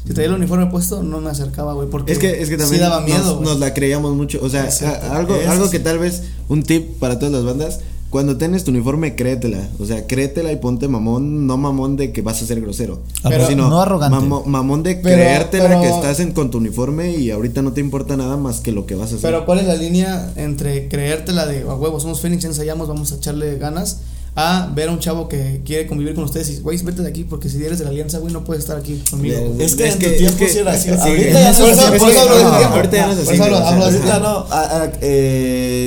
si traía el uniforme puesto, no me acercaba, güey, porque Es que, es que sí daba miedo. nos, la creíamos mucho. O sea, a- algo, algo que tal vez, un tip para todas las bandas, cuando tienes tu uniforme, créetela. O sea, créetela y ponte mamón, no mamón de que vas a ser grosero. Pero- sino no arrogante. mamo- mamón de Pero- creértela pero- que estás en, con tu uniforme y ahorita no te importa nada más que lo que vas a hacer. Pero ¿cuál es la línea entre creértela de a huevo, somos Fénix, ensayamos, vamos a echarle ganas, a ver a un chavo que quiere convivir con ustedes y, güey, vete de aquí porque si eres de la alianza, güey, no puedes estar aquí conmigo. Es que Es en que- tu es tiempo que- sí era así. sí, ahorita ya no es por así. ahorita ya no es Por así, Ahorita no,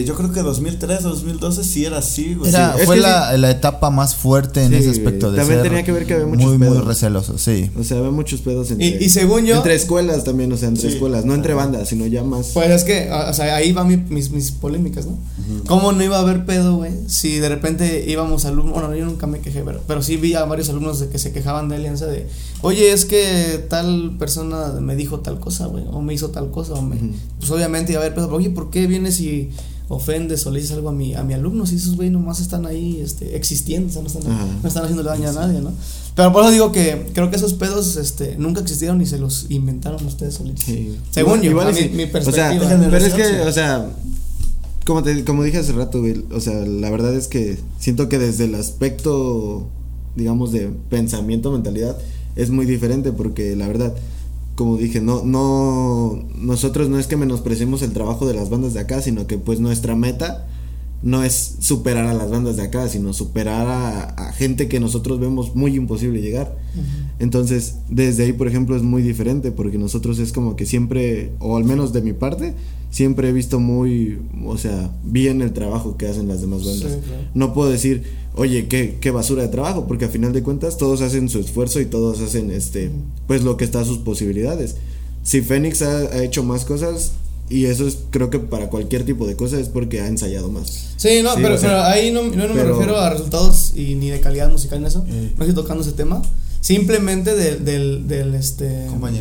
yo creo que 2003, 2012 sí era así, güey. Era, Sí, es fue que la, la etapa más fuerte en Sí, ese aspecto de También ser tenía que ver que había muchos muy, muy pedos. receloso, sí. O sea, había muchos pedos entre. Y- y según yo- Entre escuelas también, o sea, entre Sí. escuelas. No entre bandas, sino ya más. Pues es que, o sea, ahí van mi- mis, mis polémicas, ¿no? ¿Cómo no iba a haber pedo, güey? Si de repente íbamos alumnos, bueno, yo nunca me quejé, pero, pero sí vi a varios alumnos de que se quejaban de Alianza de, oye, es que tal persona me dijo tal cosa, güey, o me hizo tal cosa, o me... Pues obviamente iba a haber pedo, pero, oye, ¿por qué vienes y ofendes o le dices algo a mi, a mi alumno? Si esos güey nomás están ahí este, existiendo, o sea, no están, Ajá. no están haciendo daño a nadie, ¿no? Pero por eso digo que creo que esos pedos este, nunca existieron y se los inventaron ustedes solitos. Sí. Según yo, Igual a mi- mi O sea, perspectiva. pero es que, Sí. o sea, como, te, como dije hace rato, güey, o sea, la verdad es que siento que desde el aspecto, digamos, de pensamiento, mentalidad, es muy diferente porque la verdad, como dije, no, no, nosotros no es que menospreciemos el trabajo de las bandas de acá, sino que pues nuestra meta no es superar a las bandas de acá, sino superar a, a gente que nosotros vemos muy imposible llegar. Entonces, desde ahí, por ejemplo, es muy diferente porque nosotros es como que siempre, o al menos de mi parte, siempre he visto muy, o sea, bien el trabajo que hacen las demás bandas. Sí, claro. No puedo decir, oye, qué, qué basura de trabajo, porque a final de cuentas todos hacen su esfuerzo y todos hacen, este, pues lo que está a sus posibilidades. Si Fénix ha, ha hecho más cosas y eso es, creo que para cualquier tipo de cosa es porque ha ensayado más. Sí, no, Sí, pero, o sea, pero ahí no, no, no me refiero a resultados y ni de calidad musical en eso. Eh. No estoy tocando ese tema. Simplemente del, del, del este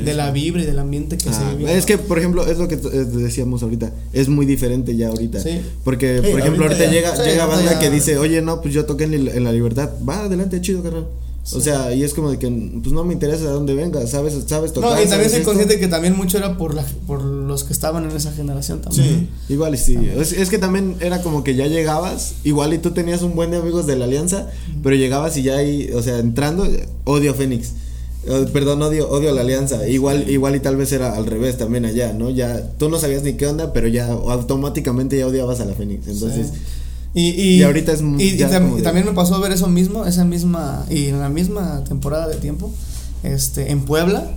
de la vibra y del ambiente que se Ah, vivía. es que, por ejemplo, es lo que eh, decíamos ahorita. Es muy diferente ya ahorita. Sí. Porque, Sí, por ejemplo, ahorita llega, Sí, llega banda ya. que dice, oye, no, pues yo toqué en, la- en la libertad. Va, adelante, chido, carnal. O sea, y es como de que, pues no me interesa de dónde venga, sabes, sabes tocar. No, y también soy esto. consciente que también mucho era por la, por los que estaban en esa generación también. Sí. Igual y sí. Es, es que también era como que ya llegabas, igual y tú tenías un buen de amigos de la alianza, pero llegabas y ya ahí, o sea, entrando, odio a Fénix. Perdón, odio, odio a la alianza. Igual, igual y tal vez era al revés también allá, ¿no? Ya tú no sabías ni qué onda, pero ya automáticamente ya odiabas a la Fénix. Entonces, Sí. Y, y, Y ahorita es y, y tam- de- y también me pasó a ver eso mismo, esa misma, y en la misma temporada de tiempo, este, en Puebla,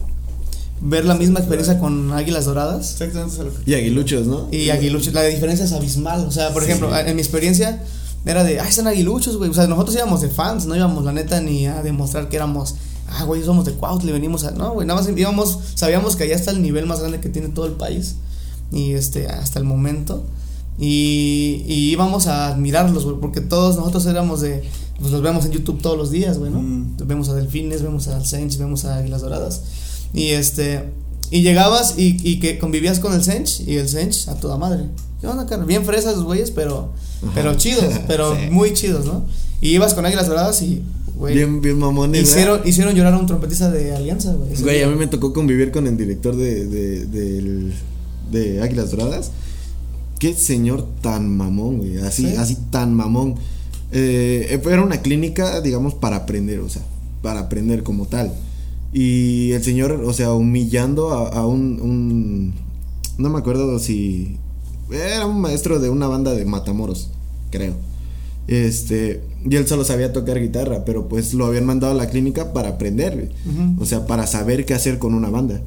ver la misma experiencia con Águilas Doradas Exactamente y aguiluchos, ¿no? y Aguiluchos. La diferencia es abismal. O sea, por ejemplo, en mi experiencia era de, ah, están aguiluchos, güey. O sea, nosotros íbamos de fans, no íbamos, la neta, ni a demostrar que éramos, ah, güey, somos de Cuautla y venimos a. No, güey, nada más íbamos, sabíamos que allá está el nivel más grande que tiene todo el país. Y este, hasta el momento. Y, y íbamos a admirarlos, güey, porque todos nosotros éramos de. Pues los vemos en YouTube todos los días, güey, ¿no? Mm. Vemos a Delfines, vemos a Sench, vemos a Águilas Doradas. Y este. Y llegabas y, y que convivías con el Sench y el Sench a toda madre. ¿Qué onda, carnal? Bien fresas los güeyes, pero. Pero chidos, pero Sí. muy chidos, ¿no? Y ibas con Águilas Doradas y. Güey. Bien, bien mamones. ¿verdad? Hicieron, hicieron llorar a un trompetista de Alianza, güey. Güey, a mí me tocó convivir con el director de, de, de Águilas Doradas. Qué señor tan mamón, güey. Así, ¿Sí? así tan mamón. Eh, era una clínica, digamos, para aprender, o sea, para aprender como tal. Y el señor, o sea, humillando a, a un, un- No me acuerdo si. Era un maestro de una banda de Matamoros, creo. Este. Y él solo sabía tocar guitarra, pero pues lo habían mandado a la clínica para aprender. O sea, para saber qué hacer con una banda.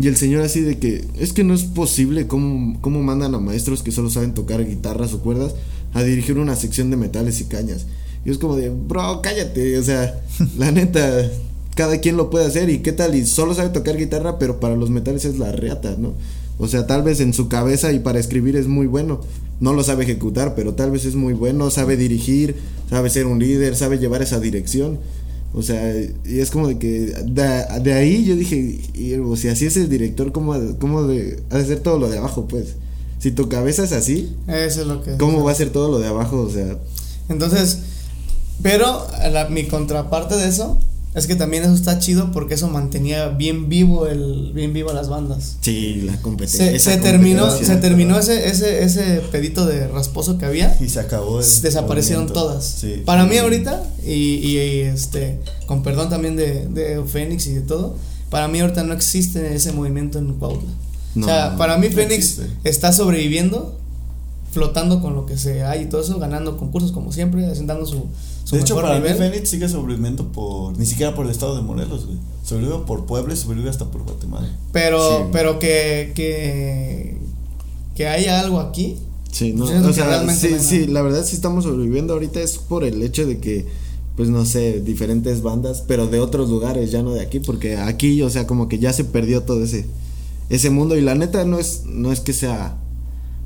Y el señor así de que es que no es posible cómo, cómo mandan a maestros que solo saben tocar guitarras o cuerdas a dirigir una sección de metales y cañas. Y es como de, bro, cállate, o sea, la neta, cada quien lo puede hacer y qué tal, y solo sabe tocar guitarra, pero para los metales es la reata, ¿no? O sea, tal vez en su cabeza y para escribir es muy bueno, no lo sabe ejecutar, pero tal vez es muy bueno, sabe dirigir, sabe ser un líder, sabe llevar esa dirección. O sea, y es como de que de, de ahí yo dije, y, o sea, si es el director, ¿cómo, cómo de, ha de ser todo lo de abajo, pues? Si tu cabeza es así, Eso es lo que. ¿cómo va a ser todo lo de abajo? O sea, Entonces, pero la- mi contraparte de eso es que también eso está chido porque eso mantenía bien vivo el bien vivo las bandas. sí, la competencia. Se, se terminó, se terminó ese, ese, ese pedito de rasposo que había. Y se acabó. el Desaparecieron movimiento. todas. Sí. Para Sí. mí ahorita, y, y, y, este, con perdón también de, de Fénix y de todo, para mí ahorita no existe ese movimiento en Cuautla. No, o sea, para mí no Fénix existe. está sobreviviendo, flotando con lo que se hay y todo eso, ganando concursos como siempre, haciendo su, su De hecho, mejor para nivel. mí Fénix sigue sobreviviendo por. Ni siquiera por el estado de Morelos, güey. Sobrevive por Puebla y sobrevive hasta por Guatemala. Pero, Sí. pero que, que, que haya algo aquí. Sí, no, o sea, sí, no sí, la verdad sí estamos sobreviviendo ahorita es por el hecho de que, pues no sé, diferentes bandas, pero de otros lugares, ya no de aquí, porque aquí, o sea, como que ya se perdió todo ese, ese mundo y la neta no es, no es que sea,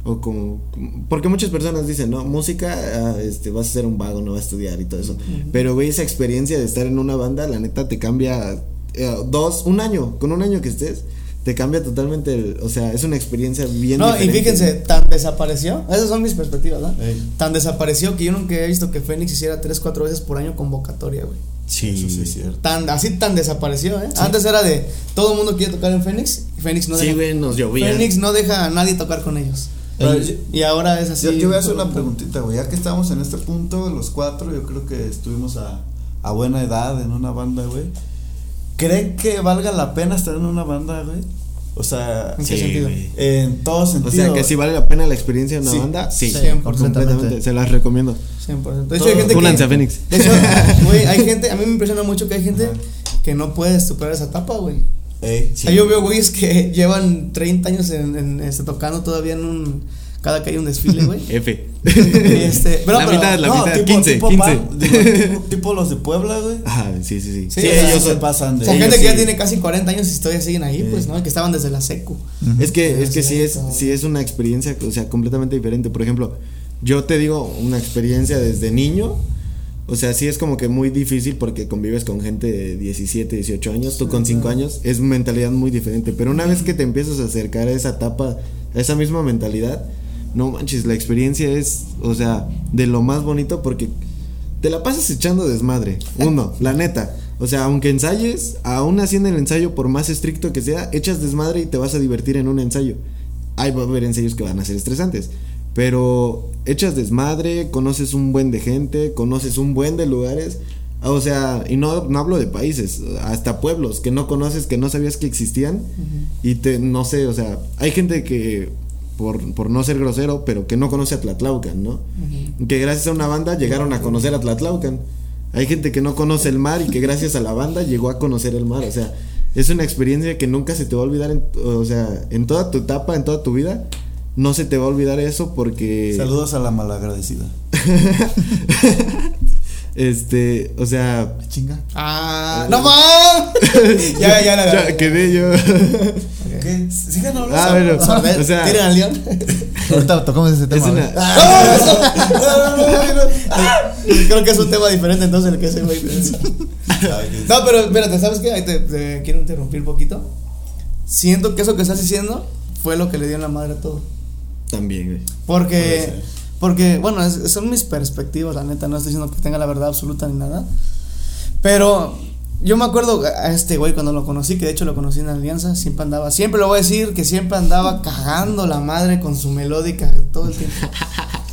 o como, porque muchas personas dicen, no, música, ah, este, vas a ser un vago, no vas a estudiar y todo eso, pero güey, esa experiencia de estar en una banda, la neta te cambia, eh, dos, un año, con un año que estés, te cambia totalmente, el- o sea, es una experiencia bien No, diferente. y fíjense, tan desapareció. Esas son mis perspectivas, ¿no? Ey. Tan desapareció que yo nunca he visto que Fénix hiciera 3, 4 veces por año convocatoria, güey. Sí, Eso sí es cierto. Tan, así tan desapareció, ¿eh? Antes era de todo el mundo quiere tocar en Fénix. Fénix no Sí, deja. güey, nos llovía. Fénix no deja a nadie tocar con ellos. Pero Y- ahora es así. Yo, yo voy a hacer una preguntita, güey. Ya que estamos en este punto, los cuatro, yo creo que estuvimos a, a buena edad en una banda, güey. ¿Creen que valga la pena estar en una banda, güey? O sea, ¿En qué Sí, sentido? güey. en todo O sentido. sea, que si vale la pena la experiencia de una Sí. banda, sí. Sí, completamente. Se las recomiendo. 100%. De hecho, hay gente Únanse a que. Fénix. De hecho, güey, hay gente. A mí me impresiona mucho que hay gente que no puede superar esa etapa, güey. O sea, yo veo güeyes que llevan 30 años en, en, este, tocando todavía en un cada que hay un desfile, güey. F. Este, pero- la pero- mitad, la No, mitad. tipo, 15, tipo 15. pan, digo, tipo, tipo los de Puebla, güey. Ajá, sí, sí, sí. Sí, Sí, ellos se pasan de. Son gente que ya sí. tiene casi 40 años y todavía siguen ahí, Sí. pues, ¿no? Que estaban desde la secu. Es que, es que Sí, sí es, sí es una experiencia, o sea, completamente diferente. Por ejemplo, yo te digo una experiencia desde niño. O sea, sí es como que muy difícil porque convives con gente de 17, 18 años, tú con 5 años, es mentalidad muy diferente. Pero una vez que te empiezas a acercar a esa etapa, a esa misma mentalidad, no manches, la experiencia es, o sea, de lo más bonito porque te la pasas echando desmadre. Uno, la neta. O sea, aunque ensayes, aún así en el ensayo, por más estricto que sea, echas desmadre y te vas a divertir en un ensayo. Hay va a haber ensayos que van a ser estresantes. Pero echas desmadre, conoces un buen de gente, conoces un buen de lugares. O sea, y no, no hablo de países, hasta pueblos que no conoces, que no sabías que existían. Y te, no sé, o sea, hay gente que, por, por no ser grosero, pero que no conoce a Tlatlaucan, ¿no? Que gracias a una banda llegaron a conocer a Tlatlaucan. Hay gente que no conoce el mar y que gracias a la banda llegó a conocer el mar. O sea, es una experiencia que nunca se te va a olvidar, en, o sea, en toda tu etapa, en toda tu vida. No se te va a olvidar eso porque... Saludos a la malagradecida. Este, o sea... Chinga. Ah, no más. ya, ya, la Ya, quedé yo. ¿Qué? Sigan hablando. Ah, bueno, o sea, tiren al león. Ahorita tocamos ese es tema. una... güey. no, no, no, no, no. Creo que es un tema diferente entonces el que ese güey. No, pero espérate, ¿sabes qué? Ahí te, te quiero interrumpir un poquito. Siento que eso que estás diciendo fue lo que le dio en la madre a todo. También, güey. Puede Porque, porque bueno, es- son mis perspectivas, la neta, no estoy diciendo que tenga la verdad absoluta ni nada. Pero yo me acuerdo a este güey cuando lo conocí, que de hecho lo conocí en Alianza, siempre andaba, siempre lo voy a decir, que siempre andaba cagando la madre con su melódica todo el tiempo.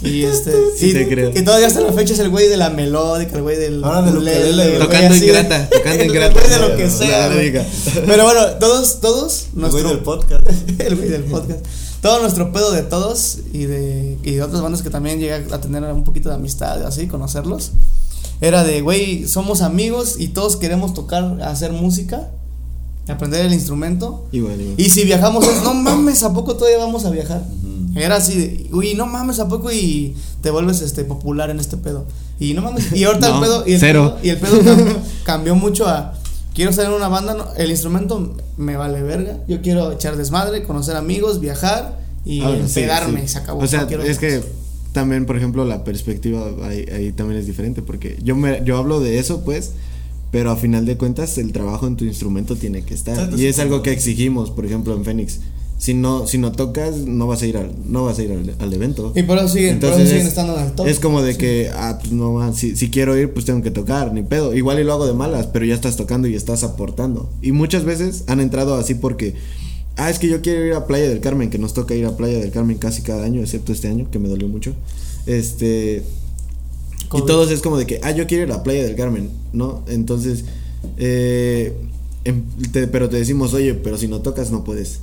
Y este, Sí y, te creo. y todavía hasta la fecha es el güey de la melódica, el güey del Ahora del ukelele, el güey Tocando de- ingrata, tocando el ingrata. güey de lo que sea. Pero bueno, todos, todos, El güey del podcast. el güey del podcast. Todo nuestro pedo de todos y de, y de otras bandas que también llegué a tener un poquito de amistad, así, conocerlos. Era de, güey, somos amigos y todos queremos tocar, hacer música, aprender el instrumento. Y si viajamos es, no mames, ¿a poco todavía vamos a viajar? Era así de, uy, no mames, ¿a poco? Y te vuelves este popular en este pedo. Y no mames, y ahorita No, el pedo, y el cero. pedo, y el pedo cambió, cambió mucho a, quiero estar en una banda, no, el instrumento me vale verga, yo quiero echar desmadre, conocer amigos, viajar y Ah, sí, pegarme, sí. se acabó. O sea, no quiero es que también, por ejemplo, la perspectiva ahí, ahí también es diferente porque yo me yo hablo de eso, pues, pero a final de cuentas el trabajo en tu instrumento tiene que estar y es algo que exigimos, por ejemplo, en Fénix. Si no si no tocas, no vas a ir al no vas a ir al, al evento. Y por eso siguen, por eso Entonces siguen es- estando en el top. Es como de que, ah, pues no, man, si, si quiero ir, pues tengo que tocar, ni pedo. Igual y lo hago de malas, pero ya estás tocando y estás aportando. Y muchas veces han entrado así porque, ah, es que yo quiero ir a Playa del Carmen, que nos toca ir a Playa del Carmen casi cada año, excepto este año, que me dolió mucho. Este. COVID. Y todos es como de que, ah, yo quiero ir a Playa del Carmen, ¿no? Entonces, eh, em- te- pero te decimos, oye, pero si no tocas, no puedes.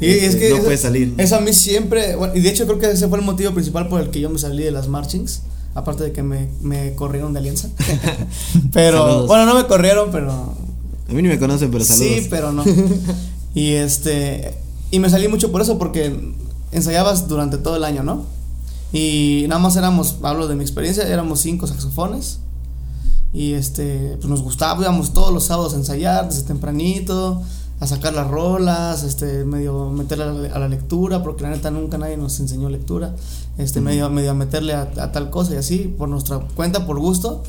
Y es Este, que no eso- puedes salir. Eso a mí siempre, bueno, y de hecho creo que ese fue el motivo principal por el que yo me salí de las marchings, aparte de que me, me corrieron de alianza. pero, Saludos. bueno, no me corrieron, pero... A mí ni me conocen, pero saludos. Sí, pero no. y este, y me salí mucho por eso, porque ensayabas durante todo el año, ¿no? Y nada más éramos, hablo de mi experiencia, éramos cinco saxofones. Y este, pues nos gustaba, íbamos todos los sábados a ensayar desde tempranito, a sacar las rolas, este, medio meterle a la, a la lectura, porque la neta nunca nadie nos enseñó lectura, este, medio, medio a meterle a, a tal cosa y así, por nuestra cuenta, por gusto.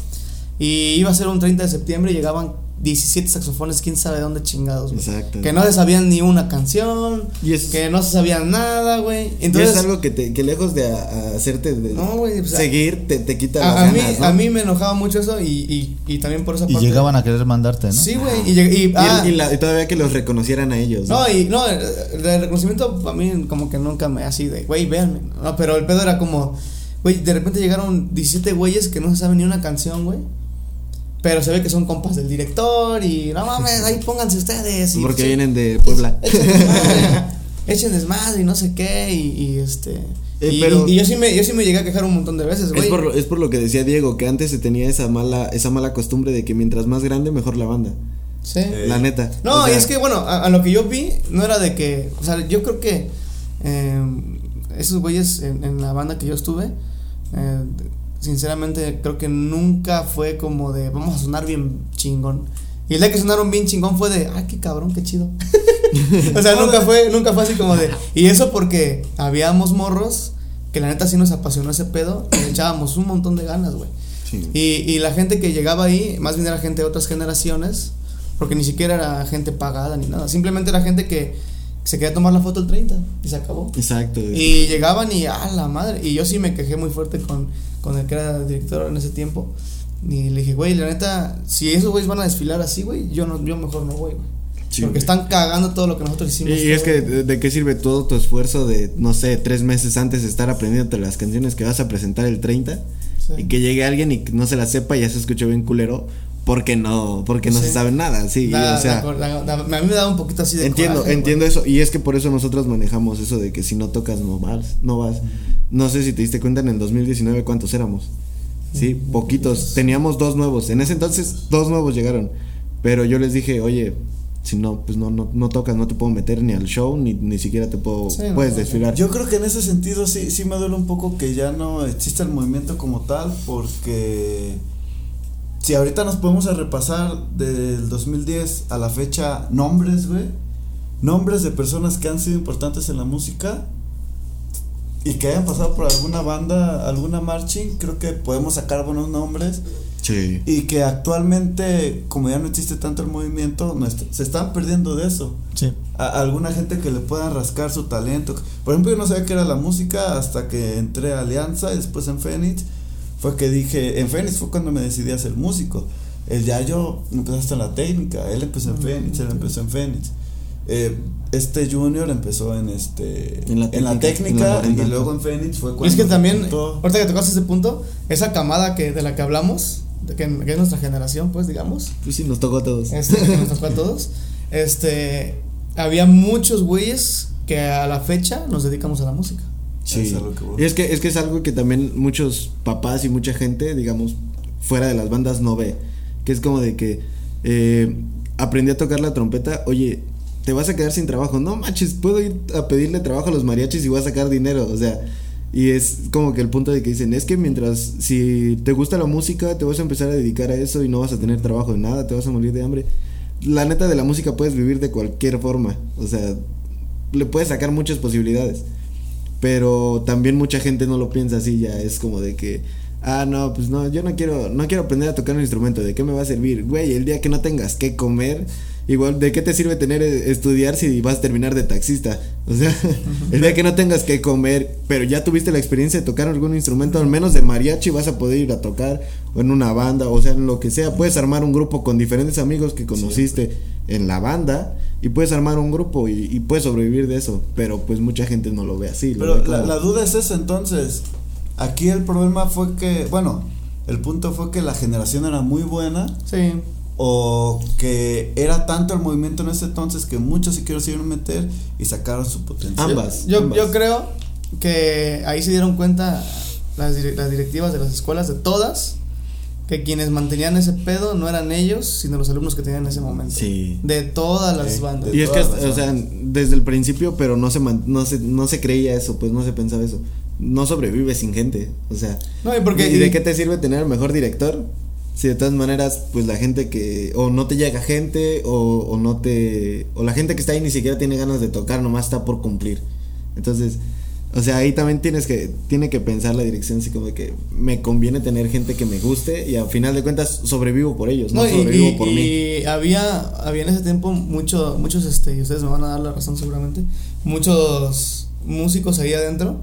Y iba a ser un 30 de septiembre y llegaban 17 saxofones, quién sabe dónde chingados, güey. Exacto. Que no se sabían ni una canción, Y que no se sabía nada, güey. Y Entonces, es algo que, te, que lejos de a- a hacerte de No, güey, o sea, seguir, te, te quita a, las a mí, ganas, ¿no? a mí me enojaba mucho eso y, y, y también por esa Y parte. llegaban a querer mandarte, ¿no? Sí, güey. Y, y- Y, ah, el- y la- y todavía que los reconocieran a ellos. No, y no, el, el reconocimiento a mí como que nunca me así de, güey, véanme. No, pero el pedo era como, güey, de repente llegaron 17 güeyes que no se saben ni una canción, güey. Pero se ve que son compas del director y no mames, ahí pónganse ustedes. Y, Porque sí, vienen de Puebla. Echen desmadre, echen desmadre y no sé qué. Y, y este. Eh, y, pero- y yo sí me, yo sí me llegué a quejar un montón de veces, Es güey. por, lo- es por lo que decía Diego, que antes se tenía esa mala, esa mala costumbre de que mientras más grande, mejor la banda. Sí. Eh, La neta. No, O sea, y es que bueno, a, a lo que yo vi, no era de que, o sea, yo creo que eh, esos güeyes en, en la banda que yo estuve, eh, sinceramente creo que nunca fue como de vamos a sonar bien chingón. Y el día que sonaron bien chingón fue de, ay, qué cabrón, qué chido. o sea, nunca fue, nunca fue así como de. Y eso porque habíamos morros que la neta sí nos apasionó ese pedo y le echábamos un montón de ganas, güey. Sí. Y, y la gente que llegaba ahí, más bien era gente de otras generaciones, porque ni siquiera era gente pagada ni nada. Simplemente era gente que se quería tomar la foto el 30 y se acabó. Exacto. Y llegaban y, a la madre. Y yo sí me quejé muy fuerte con, con el que era director en ese tiempo. Y le dije, güey, la neta, si esos güeyes van a desfilar así, güey, yo, no, yo mejor no voy, güey. Sí, porque güey. están cagando todo lo que nosotros hicimos. y es que, de, de qué sirve todo tu esfuerzo de, no sé, tres meses antes de estar aprendiéndote las canciones que vas a presentar el 30 Sí. y que llegue alguien y no se la sepa y ya se escucha bien culero porque no, porque no Sí. se sabe nada, sí, Da- o sea, da- da- da- a mí me da un poquito así de entiendo, coraje, entiendo güey. eso y es que por eso nosotros manejamos eso de que si no tocas no vas, no vas. No sé si te diste cuenta en el 2019 cuántos éramos. Sí, poquitos. Teníamos dos nuevos. En ese entonces dos nuevos llegaron. Pero yo les dije, oye, si no, pues no, no, no tocas, no te puedo meter ni al show, ni, ni siquiera te puedo, Sí, no, puedes no, desfilar. Yo creo que en ese sentido sí, sí me duele un poco que ya no exista el movimiento como tal, porque si ahorita nos podemos a repasar del 2010 a la fecha nombres, güey, nombres de personas que han sido importantes en la música y que hayan pasado por alguna banda, alguna marching, creo que podemos sacar buenos nombres Sí. y que actualmente, como ya no existe tanto el movimiento, no est- se están perdiendo de eso Sí. a a alguna gente que le puedan rascar su talento. Por ejemplo, yo no sabía qué era la música hasta que entré a Alianza y después en Fénix. Fue que dije, en Fénix fue cuando me decidí a ser músico. El Yayo empezó hasta en la técnica, él empezó en Fénix, él empezó en Fénix. Eh, este Junior empezó en este En la en la técnica, en la y luego en Fénix fue cuando Y es que también, ahorita que tocaste ese punto, esa camada que de la que hablamos, de que, que es nuestra generación, pues digamos, Pues sí, nos tocó a todos. este, que nos tocó a todos, este, había muchos güeyes que a la fecha nos dedicamos a la música. Sí. Es que, es que es algo que también muchos papás y mucha gente, digamos, fuera de las bandas no ve. Que es como de que eh, aprendí a tocar la trompeta, oye, te vas a quedar sin trabajo. No manches, puedo ir a pedirle trabajo a los mariachis y voy a sacar dinero. O sea, y es como que el punto de que dicen, es que mientras, si te gusta la música, te vas a empezar a dedicar a eso y no vas a tener trabajo de nada, te vas a morir de hambre. La neta de la música puedes vivir de cualquier forma. O sea, le puedes sacar muchas posibilidades. Pero también mucha gente no lo piensa así, ya es como de que, ah, no, pues no, yo no quiero, no quiero aprender a tocar un instrumento, ¿de qué me va a servir? Güey, el día que no tengas que comer, igual, ¿de qué te sirve tener, eh, estudiar si vas a terminar de taxista? O sea, el día que no tengas que comer, pero ya tuviste la experiencia de tocar algún instrumento, al menos de mariachi, vas a poder ir a tocar, o en una banda, o sea, en lo que sea, puedes armar un grupo con diferentes amigos que conociste en la banda, y puedes armar un grupo y, y puedes sobrevivir de eso, pero pues mucha gente no lo ve así. lo Pero ve la, como- la duda es esa entonces. Aquí el problema fue que, bueno, el punto fue que la generación era muy buena Sí, o que era tanto el movimiento en ese entonces que muchos se quisieron meter y sacaron su potencial. Ambas. yo, Ambas. yo creo que ahí se dieron cuenta las, las directivas de las escuelas, de todas, que quienes mantenían ese pedo no eran ellos, sino los alumnos que tenían en ese momento. Sí. De todas las Sí, bandas. Y es que, o sea, desde el principio, pero no se, no se no se creía eso, pues no se pensaba eso. No sobrevive sin gente, o sea. No, y porque- ¿Y de y- qué te sirve tener el mejor director? Si de todas maneras, pues la gente que o no te llega gente o, o no te o la gente que está ahí ni siquiera tiene ganas de tocar, nomás está por cumplir. Entonces, o sea, ahí también tienes que tiene que pensar la dirección así como de que me conviene tener gente que me guste y al final de cuentas sobrevivo por ellos, no, No, y, sobrevivo y- por mí. y había, había en ese tiempo mucho, muchos, este, y ustedes me van a dar la razón seguramente, muchos músicos ahí adentro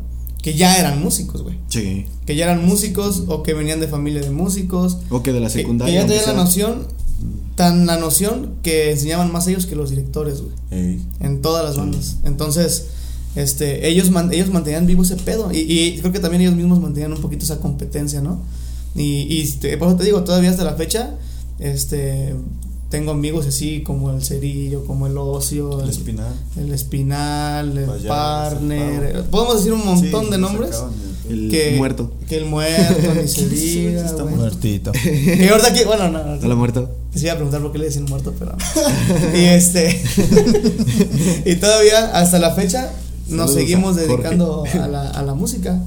que ya eran músicos, güey. Sí. Que ya eran músicos o que venían de familia de músicos. O que de la que- secundaria. Que ya aunque tenían la noción, tan la noción que enseñaban más ellos que los directores, güey. Ey. En todas las bandas. Entonces, este, ellos, man- ellos mantenían vivo ese pedo. Y, y creo que también ellos mismos mantenían un poquito esa competencia, ¿no? Y, y este, por eso te digo, todavía hasta la fecha, este, tengo amigos así como el Cerillo, como el Ocio, El espinal. el Espinal, el Partner. Podemos decir un montón Sí, de nombres. El que, muerto. Que el muerto, ni se ¿Quién es ese güey diga, que está. Muertito. Que ahorita aquí, bueno, no, no, ¿A la muerto? les iba a preguntar por qué le decían muerto, pero. y este. y todavía, hasta la fecha, nos Saludos seguimos a dedicando a la, a la música.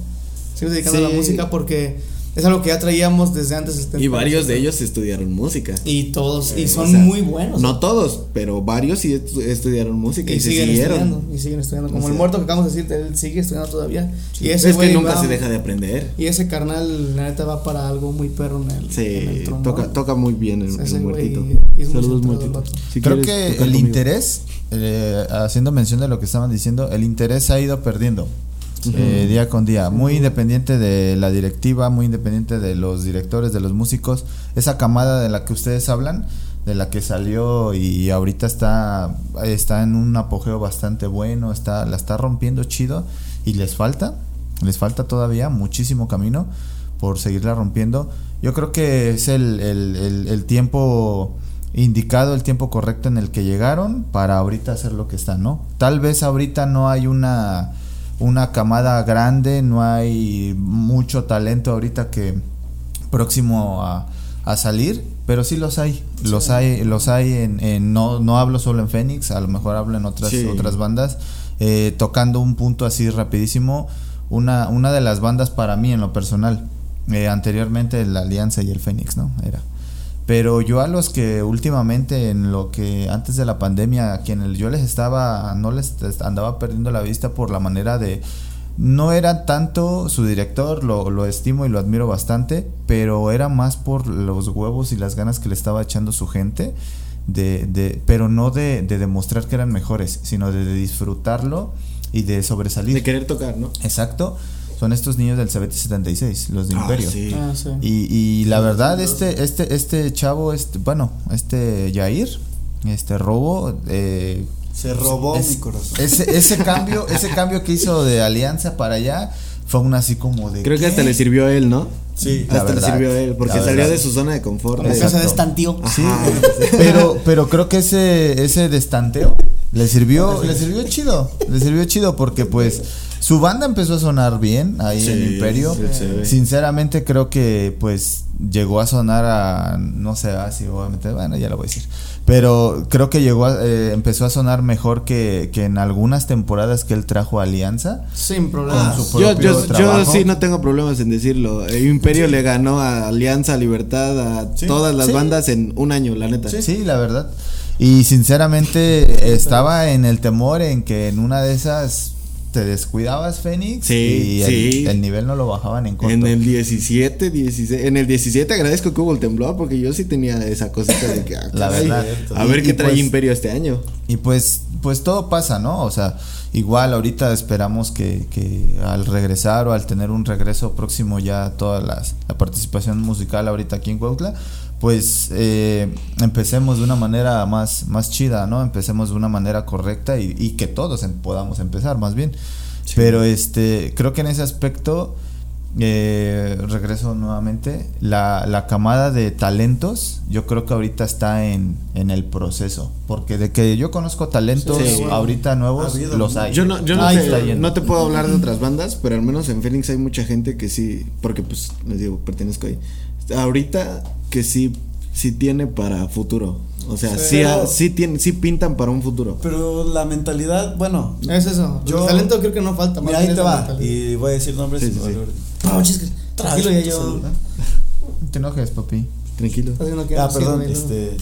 Seguimos dedicando a Sí. la música porque es algo que ya traíamos desde antes. del Y varios de ellos estudiaron música. Y todos, y Eh, son o sea, muy buenos. No todos, pero varios sí estu- estudiaron música y, y se siguen siguieron. estudiando. Y siguen estudiando. Como O el sea. muerto que acabamos de decir, él sigue estudiando todavía. Y ese es que güey nunca va- se deja de aprender. Y ese carnal, la neta, va para algo muy perro en el, en Sí, el trombón. toca, toca muy bien el, el muertito. Saludos, el muertito. Si Creo que el conmigo. interés, eh, haciendo mención de lo que estaban diciendo, el interés se ha ido perdiendo eh, día con día, muy independiente de la directiva, muy independiente de los directores, de los músicos, esa camada de la que ustedes hablan, de la que salió y ahorita está, está en un apogeo bastante bueno, está, la está rompiendo chido y les falta, les falta todavía muchísimo camino por seguirla rompiendo. Yo creo que es el, el, el, el tiempo indicado, el tiempo correcto en el que llegaron para ahorita hacer lo que están, ¿no? Tal vez ahorita no hay una, una camada grande, no hay mucho talento ahorita que próximo a, a salir, pero sí los hay, los hay, los hay en, en- no, no hablo solo en Fénix, a lo mejor hablo en otras, Sí. otras bandas, eh, tocando un punto así rapidísimo, una, una de las bandas para mí en lo personal, eh, anteriormente la Alianza y el Fénix, ¿no? Era. Pero yo a los que últimamente en lo que antes de la pandemia, a quienes yo les estaba, no les andaba perdiendo la vista por la manera de, no era tanto su director, lo, lo estimo y lo admiro bastante, pero era más por los huevos y las ganas que le estaba echando su gente, de, de, pero no de, de demostrar que eran mejores, sino de, disfrutarlo y de sobresalir. De querer tocar, ¿no? Exacto, son estos niños del CBT76, los de Ah, Imperio. sí. Ah, sí. Y, y la verdad, este, este, este chavo, este, bueno, este Jair, este robo, eh, Se robó es- mi corazón. ese, ese cambio, ese cambio que hizo de alianza para allá fue un así como de. Creo que hasta le sirvió a él, ¿no? Sí, La hasta verdad, le sirvió a él, porque salió de su zona de confort. Que se destanteó. Sí, pero, pero creo que ese, ese destanteo le sirvió, le sirvió chido, le sirvió chido porque pues su banda empezó a sonar bien ahí Sí, en Imperio. sí. Sinceramente creo que pues llegó a sonar a, no sé, así obviamente, bueno, ya lo voy a decir. Pero creo que llegó a, eh, empezó a sonar mejor que, que en algunas temporadas que él trajo a Alianza. Sin problema. Con su Yo, propio yo, yo trabajo. sí no tengo problemas en decirlo. El Imperio le ganó a Alianza Libertad a Sí. todas las Sí. bandas en un año, la neta. Sí, la verdad. Y sinceramente estaba en el temor en que en una de esas te descuidabas, Fénix. Sí, y el, sí. el nivel no lo bajaban en corto. En el 17, 16, en el 17 agradezco que hubo el temblor porque yo sí tenía esa cosita de que ah, La verdad. a Y- ver qué y trae pues- Imperio este año. Y pues, pues todo pasa, ¿no? O sea, igual ahorita esperamos que, que al regresar o al tener un regreso próximo ya toda las, la participación musical ahorita aquí en Cuautla, pues eh, empecemos de una manera más, más chida, ¿no? Empecemos de una manera correcta y, y que todos em- podamos empezar más bien. Pero este, creo que en ese aspecto, eh, regreso nuevamente, la, la camada de talentos, yo creo que ahorita está en, en el proceso. Porque de que yo conozco talentos Sí, ahorita nuevos, Ha los ¿no? hay. Yo no, yo no, te, no te puedo hablar de otras bandas, pero al menos en Phoenix hay mucha gente que sí, porque pues les digo, pertenezco ahí. Ahorita que sí, sí tiene para futuro. O sea, Sí. sí, Pero- sí, tiene, sí pintan para un futuro. Pero la mentalidad, bueno, Es eso. Yo- el talento creo que no falta. mira, ahí te va. mentalidad. Y voy a decir nombres Sí, y sí. Tranquilo, ya yo. No te enojes, papi. Tranquilo. Ah, perdón, este.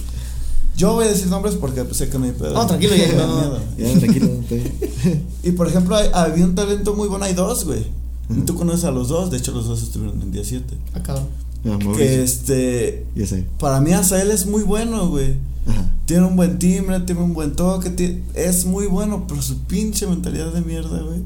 Yo voy a decir nombres porque pues, sé que me pedo. No, tranquilo, ya, no. Ya, tranquilo. Y por ejemplo, hay- había un talento muy bueno, hay dos, güey. Tú conoces a los dos, de hecho los dos estuvieron en día 7. Ah, cabrón. Ah, Mauricio. Que este, Ya sé. para mí Azael es muy bueno, güey. Ajá. Tiene un buen timbre, tiene un buen toque, ti- es muy bueno, pero su pinche mentalidad de mierda, güey.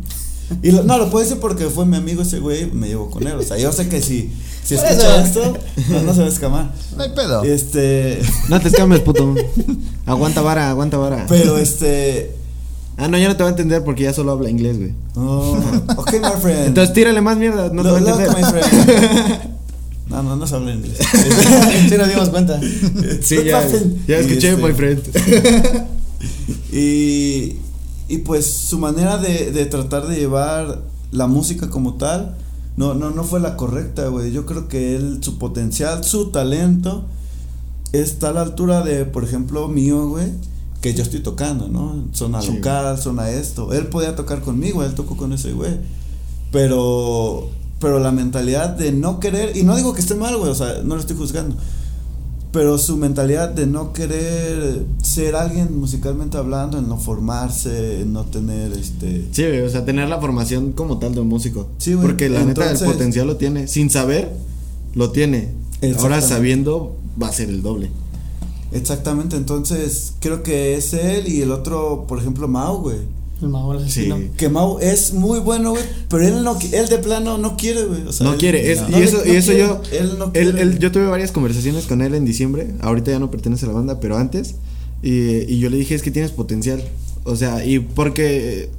Y lo- no, lo puedo decir porque fue mi amigo ese güey, me llevo con él. O sea, yo sé que si, si escucha eso. esto, no, no se va a escamar. No hay pedo. Este, No te escames, puto. aguanta vara, aguanta vara. pero este, Ah, no, ya no te va a entender porque ya solo habla inglés, güey. oh, ok, my friend. Entonces tírale más mierda, no te va a look, entender. my friend. No, no, no habla inglés. Sí, nos dimos cuenta. Sí, ya, ya escuché, este, boyfriend. Y, y pues su manera de, de tratar de llevar la música como tal, no, no, no fue la correcta, güey. Yo creo que él, su potencial, su talento, está a la altura de, por ejemplo, mío, güey. que yo estoy tocando, ¿no? Zona Sí. local, zona esto. Él podía tocar conmigo, él tocó con ese güey. Pero, pero la mentalidad de no querer, y no digo que esté mal, güey, o sea, no lo estoy juzgando. Pero su mentalidad de no querer ser alguien musicalmente hablando, en no formarse, en no tener este. Sí, o sea, tener la formación como tal de un músico. Sí, güey, Porque la neta, entonces- el potencial lo tiene. Sin saber, lo tiene. Ahora sabiendo, va a ser el doble. Exactamente, entonces creo que es él y el otro, por ejemplo, Mau, güey. El Mau, el asesino. Sí. Que Mau es muy bueno, güey, pero él no él de plano no quiere, güey. O sea, no él- quiere, es- no y eso, no y eso quiere, yo, Él no quiere. él- yo tuve varias conversaciones con él en diciembre, ahorita ya no pertenece a la banda, pero antes, y, y yo le dije, es que tienes potencial, o sea, y porque,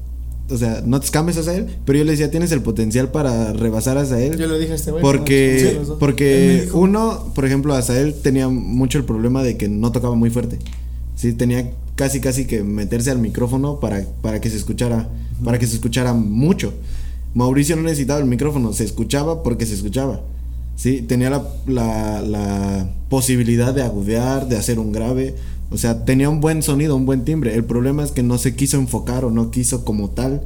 o sea, no te escames hacia él, pero yo le decía, tienes el potencial para rebasar hacia él, Yo le dije a este güey. porque, Sí, porque uno, por ejemplo, hasta él tenía mucho el problema de que no tocaba muy fuerte, sí, tenía casi casi que meterse al micrófono para, para que se escuchara, para que se escuchara mucho. Mauricio no necesitaba el micrófono, se escuchaba porque se escuchaba. Sí, tenía la, la, posibilidad de agudear, de hacer un grave. O sea, tenía un buen sonido, un buen timbre. El problema es que no se quiso enfocar o no quiso como tal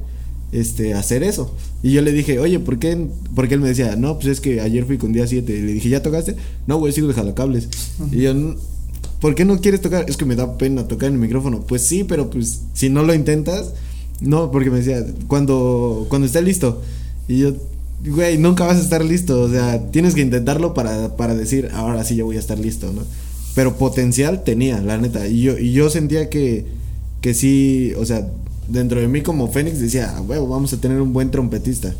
este, hacer eso. Y yo le dije, oye, ¿por qué? Porque él me decía, no, pues es que ayer fui con día 7. Y le dije, ¿ya tocaste? No, güey, sigo de jalacables. Y yo, "N- ¿por qué no quieres tocar? Es que me da pena tocar en el micrófono. Pues sí, pero pues si no lo intentas, no, porque me decía, cuando, cuando esté listo. Y yo, güey, nunca vas a estar listo. O sea, tienes que intentarlo para, para decir, ahora sí ya voy a estar listo, ¿no? Pero potencial tenía, la neta. Y yo, y yo sentía que, que sí, o sea, dentro de mí como Fénix decía, "Ah, huevo, vamos a tener un buen trompetista.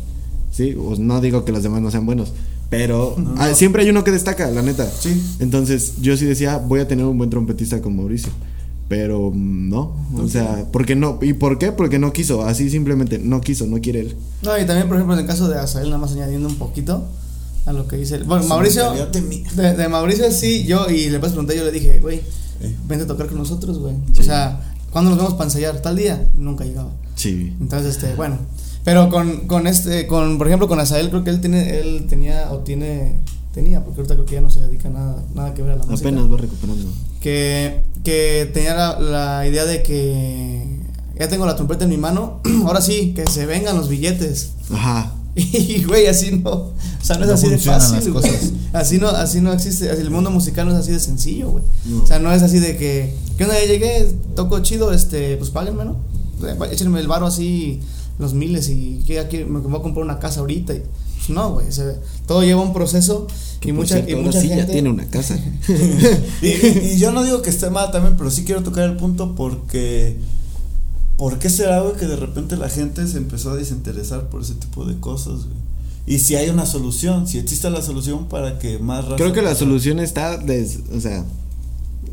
Sí, o no digo que los demás no sean buenos, pero No, ah, no. siempre hay uno que destaca, la neta. Sí. Entonces yo sí decía, voy a tener un buen trompetista con Mauricio. Pero mm, no, o sea, ¿por qué no? ¿Y por qué? Porque no quiso, así simplemente no quiso, no quiere él. No, y también, por ejemplo, en el caso de Azael, nada más añadiendo un poquito a lo que dice él. Bueno, Su Mauricio, de de, de Mauricio sí, yo, y le pregunté, yo le dije, güey, Eh. vente a tocar con nosotros, güey. Sí. O sea, ¿cuándo nos vemos para ensayar? Tal día, nunca llegaba. Sí. Entonces, este, bueno. Pero con, con este, con, por ejemplo, con Azael, creo que él tiene, él tenía, o tiene, tenía, porque ahorita creo que ya no se dedica a nada, nada que ver a la música. Apenas va recuperando. que, que tenía la, la idea de que ya tengo la trompeta en mi mano, ahora sí, que se vengan los billetes. Ajá. Y güey, así no, o sea, no es así de fácil, güey. Así no, así no existe, así el mundo musical no es así de sencillo, güey. No. O sea, no es así de que, ¿qué onda? Ya llegué, toco chido, este, pues páguenme, ¿no? Eh, Échenme el varo así, los miles y que aquí me voy a comprar una casa ahorita. Y, pues no, güey, o sea, todo lleva un proceso y mucha, cierto, y ahora mucha sí gente... ya tiene una casa. y, yo no digo que esté mal también, pero sí quiero tocar el punto porque. ¿Por qué será, güey, que de repente la gente se empezó a desinteresar por ese tipo de cosas, güey? Y si hay una solución, si existe la solución para que más raza Creo que la solución está, des- o sea,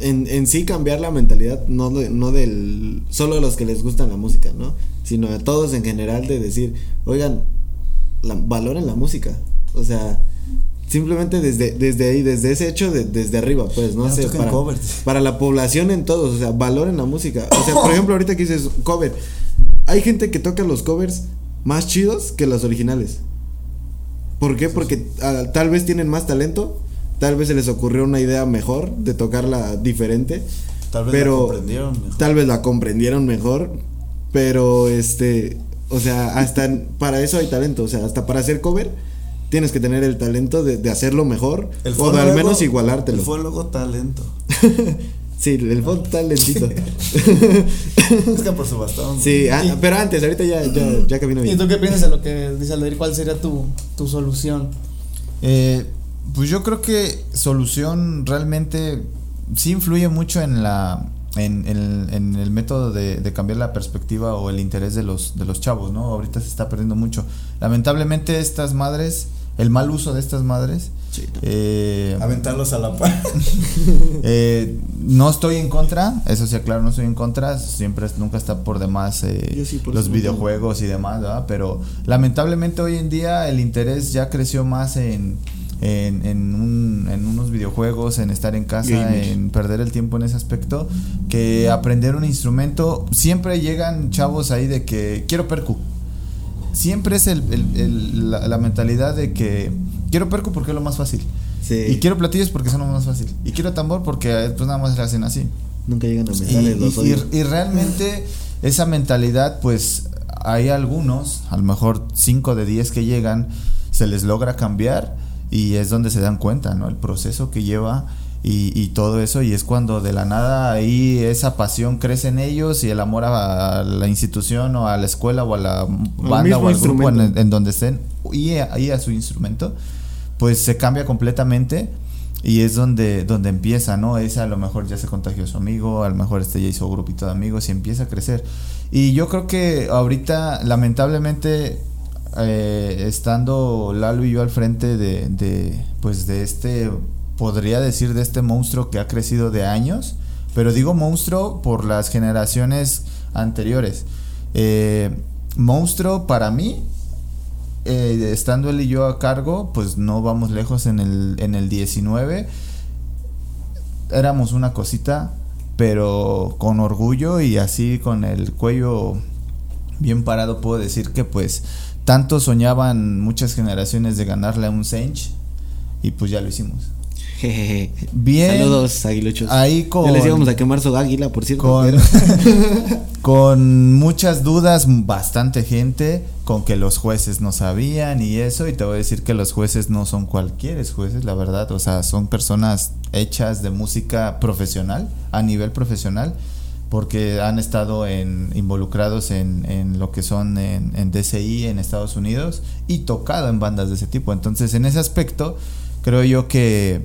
en, en sí cambiar la mentalidad, no, de- no del solo de los que les gusta la música, ¿no? Sino de todos en general de decir, oigan, la, valoren la música. O sea, simplemente desde, desde ahí, desde ese hecho, de- desde arriba, pues, no sé, para, covers. para la población en todos, o sea, valoren la música. O sea, por ejemplo, ahorita que dices cover, hay gente que toca los covers más chidos que los originales. ¿Por qué? Porque ah, tal vez tienen más talento, tal vez se les ocurrió una idea mejor de tocarla diferente, Tal vez pero la comprendieron mejor. tal vez la comprendieron mejor, pero este, o sea, hasta para eso hay talento, o sea, hasta para hacer cover tienes que tener el talento de, de hacerlo mejor o de al menos igualártelo. El fonólogo talento. sí, el fondo está lentito. Busca por su bastón. sí, ah, pero antes, ahorita ya, ya, ya camino ¿Y bien. tú qué piensas de lo que dice Aldair? ¿Cuál sería tu, tu solución? Eh, pues yo creo que solución realmente sí influye mucho en la en, en- en el método de, de cambiar la perspectiva o el interés de los de los chavos, ¿no? Ahorita se está perdiendo mucho. Lamentablemente estas madres, el mal uso de estas madres, Sí. eh, Aventarlos a la par. eh, no estoy en contra, eso sí, claro, no estoy en contra, siempre nunca está por demás eh, Yo sí, por los videojuegos y demás, ¿verdad? Pero lamentablemente hoy en día el interés ya creció más en, en, en, un- en unos videojuegos, en estar en casa, Gamers. en perder el tiempo en ese aspecto, que aprender un instrumento. Siempre llegan chavos ahí de que quiero percu. Siempre es el, el- el- la, la mentalidad de que quiero percu porque es lo más fácil. Sí. Y quiero platillos porque son lo más fácil. Y quiero tambor porque eh, pues nada más se hacen así. Nunca llegan a Y, mentarles los y- y realmente esa mentalidad, pues hay algunos, a lo mejor 5 de 10 que llegan, se les logra cambiar y es donde se dan cuenta, ¿no? El proceso que lleva y, y todo eso y es cuando de la nada ahí esa pasión crece en ellos y el amor a, la institución o a la escuela o a la banda o al grupo en, donde estén y a, y a su instrumento, pues se cambia completamente y es donde, donde empieza, ¿no? Ese a lo mejor ya se contagió a su amigo, a lo mejor este ya hizo grupito de amigos y empieza a crecer. Y yo creo que ahorita, lamentablemente, eh, estando Lalo y yo al frente de, de, pues de este, podría decir, de este monstruo que ha crecido de años, pero digo monstruo por las generaciones anteriores. Eh, monstruo para mí eh, estando él y yo a cargo, pues no vamos lejos en el, en el 19. Éramos una cosita, pero con orgullo y así con el cuello bien parado puedo decir que pues tanto soñaban muchas generaciones de ganarle a un Sench y pues ya lo hicimos. Jejeje. Bien. Saludos, aguiluchos. Ahí con- Ya les íbamos a quemar su águila, por cierto. Con, con muchas dudas, bastante gente, con que los jueces no sabían y eso, y te voy a decir que los jueces no son cualquiera jueces, la verdad, o sea, son personas hechas de música profesional, a nivel profesional, porque han estado en, involucrados en, en lo que son en, en DCI en Estados Unidos y tocado en bandas de ese tipo. Entonces, en ese aspecto, creo yo que,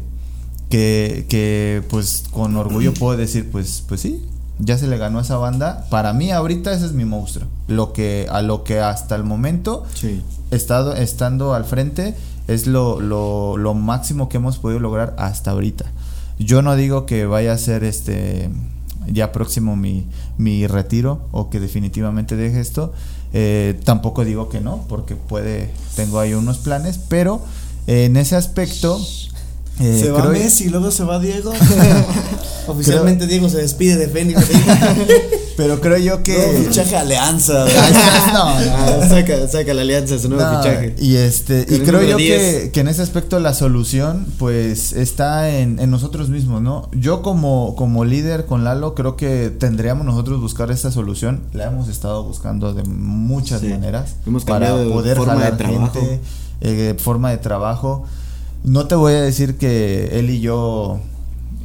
que, que pues con orgullo puedo decir, pues, pues sí, ya se le ganó a esa banda. Para mí ahorita ese es mi monstruo. Lo que, a lo que hasta el momento, Sí. estado, estando al frente, es lo, lo, lo máximo que hemos podido lograr hasta ahorita. Yo no digo que vaya a ser este ya próximo mi, mi retiro o que definitivamente deje esto. Eh, tampoco digo que no, porque puede, tengo ahí unos planes, pero eh, en ese aspecto... eh, se va Messi, luego se va Diego. Oficialmente Diego se despide de Fénix. Pero creo yo que... Luego fichaje Alianza. No, no. Saca, saca la alianza, su nuevo No, fichaje. Y este, y creo yo que, 10. que en ese aspecto la solución, pues, está en, en nosotros mismos, ¿no? Yo como, como líder con Lalo, creo que tendríamos nosotros buscar esta solución. La hemos estado buscando de muchas Sí. maneras. Hemos para de poder forma de jalar trabajo. gente, eh, forma de trabajo. No te voy a decir que él y yo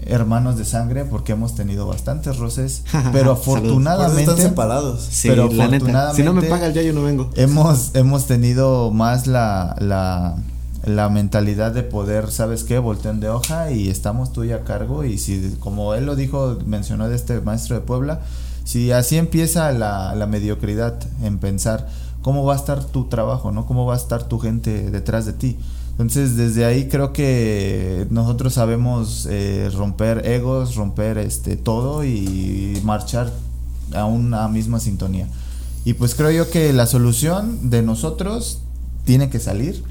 hermanos de sangre porque hemos tenido bastantes roces, pero afortunadamente están separados. Sí, pero la neta. Si no me afortunadamente- paga el ya yo no vengo. hemos, hemos tenido más la, la, la mentalidad de poder, ¿sabes qué? Voltean de hoja y estamos tú y a cargo. Y si, como él lo dijo, mencionó de este maestro de Puebla, si así empieza la, la mediocridad en pensar cómo va a estar tu trabajo, ¿no? Cómo va a estar tu gente detrás de ti. Entonces, desde ahí creo que nosotros sabemos eh, romper egos, romper este todo y marchar a una misma sintonía. Y pues creo yo que la solución de nosotros tiene que salir.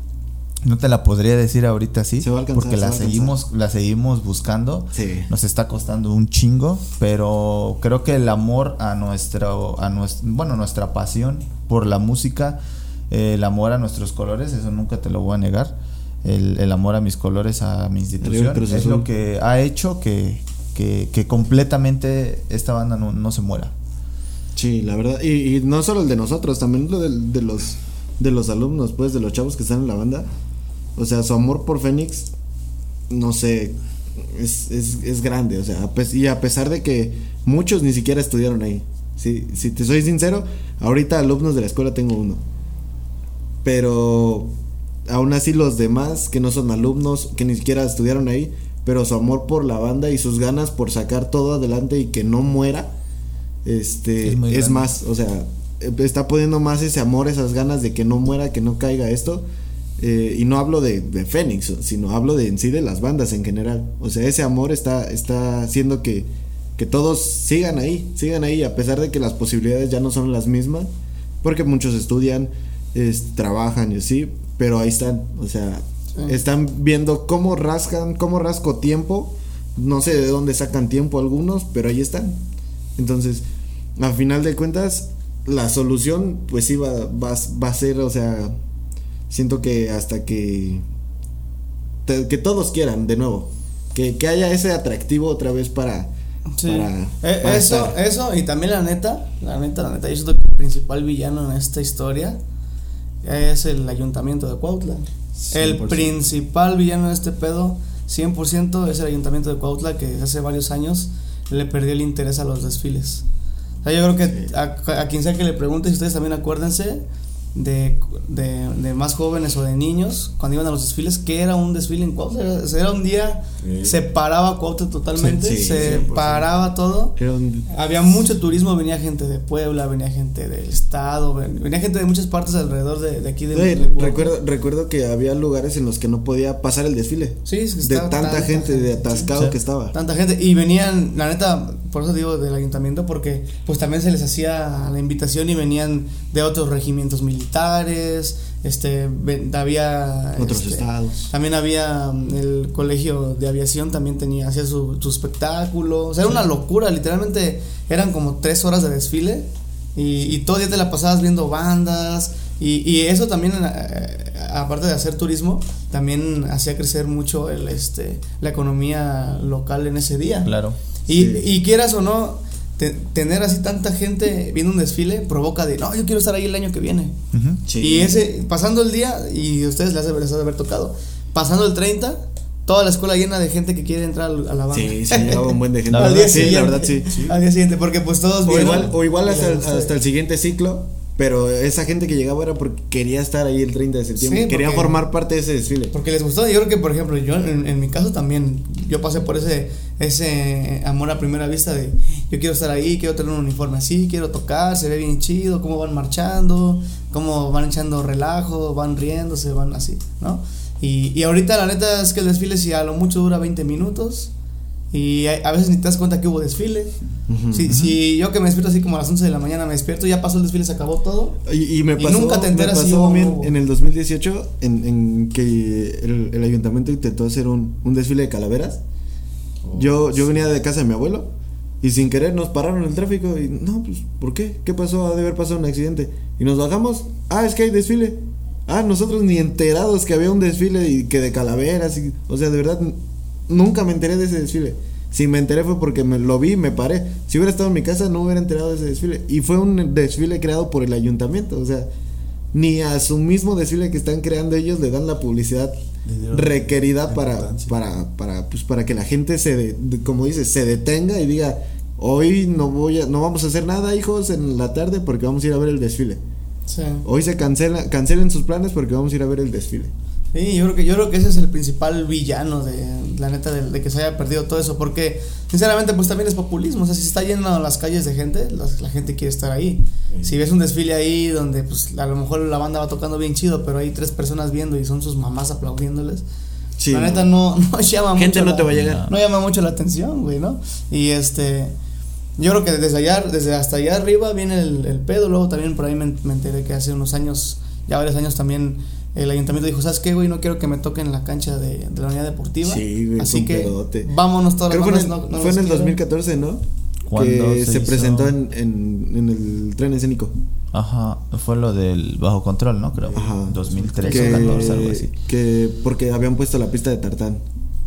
No te la podría decir ahorita alcanzar, porque la seguimos, la seguimos buscando. Sí. Nos está costando un chingo, pero creo que el amor a nuestro, a nuestro, bueno, nuestra pasión por la música, eh, el amor a nuestros colores, eso nunca te lo voy a negar. El, el amor a mis colores, a mi institución, es lo que ha hecho que, que, que completamente esta banda no, no se muera. Sí, la verdad. Y, y no solo el de nosotros, también lo del- de, los de los alumnos, pues, de los chavos que están en la banda. O sea, su amor por Fénix, no sé, es, es, es grande. O sea, y a pesar de que muchos ni siquiera estudiaron ahí. Sí, si te soy sincero, ahorita alumnos de la escuela tengo uno. Pero aún así los demás que no son alumnos, que ni siquiera estudiaron ahí, pero su amor por la banda y sus ganas por sacar todo adelante y que no muera, este, Es más, o sea, está poniendo más ese amor, esas ganas de que no muera, que no caiga esto. eh, y no hablo de, de Fénix, sino hablo de en sí de las bandas en general. O sea, ese amor está, está haciendo que, que todos sigan ahí, sigan ahí, a pesar de que las posibilidades ya no son las mismas, porque muchos estudian, es- trabajan y así, pero ahí están, o sea, están viendo cómo rascan, cómo rasco tiempo, no sé de dónde sacan tiempo algunos, pero ahí están. Entonces, a final de cuentas, la solución, pues sí va, va, va a ser, o sea, siento que hasta que, que todos quieran, de nuevo, que, que haya ese atractivo otra vez para, Sí. para, Eh, eso, estar. eso, y también la neta, la neta, la neta, yo siento que el principal villano en esta historia es el ayuntamiento de Cuautla. El 100%. principal villano de este pedo, 100% es el ayuntamiento de Cuautla que hace varios años le perdió el interés a los desfiles. O sea, yo creo que a, a quien sea que le pregunte, si ustedes también acuérdense de, de, de más jóvenes o de niños, cuando iban a los desfiles, que era un desfile en Cuautla. Era, era un día, Sí. se paraba Cuautla totalmente, Sí, sí, se 100%. paraba todo. Un- Había mucho turismo, venía gente de Puebla, venía gente del estado, ven- venía gente de muchas partes alrededor de, de aquí de, de recuerdo, recuerdo que había lugares en los que no podía pasar el desfile. Sí, es que De tanta gente, de atascado que estaba. Tanta gente. Y venían, la neta, por eso digo del ayuntamiento, porque pues también se les hacía la invitación y venían de otros regimientos militares, este, ven- había... Otros este, estados. También había mm, el colegio de aviación, también tenía, hacía su, su espectáculo. O sea, era una locura, literalmente eran como tres horas de desfile y, y todo el día te la pasabas viendo bandas. Y, y eso también, eh, aparte de hacer turismo, también hacía crecer mucho el, este, la economía local en ese día. Claro. Y, Sí. y quieras o no, te- tener así tanta gente viendo un desfile provoca de, no, yo quiero estar ahí el año que viene. Ujú. Sí. Y ese, pasando el día, y a ustedes les haber, de haber tocado, pasando el 30, toda la escuela llena de gente que quiere entrar a la banda. Sí, llevaba un buen de gente. La al verdad, día sí, siguiente. la verdad sí. Al día siguiente, porque pues todos O vieron igual, o igual hasta, les hasta el siguiente ciclo, pero esa gente que llegaba era porque quería estar ahí el 30 de septiembre. Sí, quería formar parte de ese desfile. Porque les gustó. Yo creo que, por ejemplo, yo en, en mi caso también, yo pasé por ese, ese amor a primera vista de yo quiero estar ahí, quiero tener un uniforme así, quiero tocar, se ve bien chido, cómo van marchando, cómo van echando relajo, van riéndose, van así, ¿no? Y, y ahorita la neta es que el desfile si a lo mucho dura 20 minutos y a, a veces ni te das cuenta que hubo desfile. Ujú. Si, si yo que me despierto así como a las 11 de la mañana me despierto, ya pasó el desfile, se acabó todo. Y, y me Y pasó, nunca te enteras me si pasó hubo- bien en el 2018 en, en que el, el ayuntamiento intentó hacer un, un desfile de calaveras. yo, yo venía de casa de mi abuelo y sin querer nos pararon el tráfico y no, pues, ¿por qué? ¿Qué pasó? Ha de haber pasado un accidente. Y nos bajamos, ah, es que hay desfile. Ah, nosotros ni enterados que había un desfile y que de calaveras. Y, o sea, de verdad, nunca me enteré de ese desfile. Si me enteré fue porque me lo vi y me paré. Si hubiera estado en mi casa no hubiera enterado de ese desfile. Y fue un desfile creado por el ayuntamiento. O sea, ni a su mismo desfile que están creando ellos le dan la publicidad requerida para, para, para, pues, para que la gente se, de- de- como dices, se detenga y diga, hoy no voy a, no vamos a hacer nada, hijos, en la tarde porque vamos a ir a ver el desfile. Sí. Hoy se cancela, cancelen sus planes porque vamos a ir a ver el desfile. Sí, yo creo que yo creo que ese es el principal villano de la neta de, de que se haya perdido todo eso, porque sinceramente pues también es populismo, o sea, si se está lleno las calles de gente, la, gente quiere estar ahí. Sí. Si ves un desfile ahí donde pues a lo mejor la banda va tocando bien chido, pero hay tres personas viendo y son sus mamás aplaudiéndoles. Sí, la neta no, no llama Gente mucho no la- te va a llegar. No llama mucho la atención, güey, ¿no? Y este yo creo que desde allá, desde hasta allá arriba viene el, el pedo, luego también por ahí me, me enteré que hace unos años, ya varios años también el ayuntamiento dijo, ¿sabes qué, güey? No quiero que me toquen la cancha de, de la unidad deportiva. Sí, güey, Así que pedote. vámonos todas Creo fue en bandas, el, no- no fue en el quiero. 2014, ¿no? Cuando Que se se, hizo- presentó en, en, en el tren escénico. Ajá, fue lo del bajo control, ¿no? Creo. Ajá. 2013 que, 14, algo así. que porque habían puesto la pista de tartán.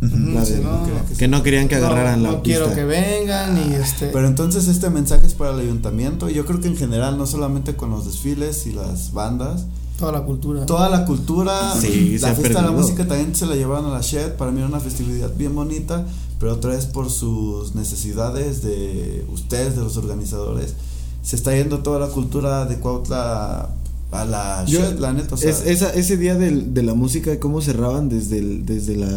Ujú, La sí, de- no, que, no querían que no, agarraran no la pista. quiero que vengan y este Pero entonces este mensaje es para el ayuntamiento. y Yo creo que en general, no solamente con los desfiles y las bandas, toda la cultura. toda la cultura, Sí, se la fiesta de la música también se la llevaron a la Shed. Para mí era una festividad bien bonita, pero otra vez por sus necesidades de ustedes, de los organizadores, se está yendo toda la cultura de Cuautla a la Yo- Shed, la neta. O sea, es, esa- ese día del- de la música, cómo cerraban desde, el, desde la.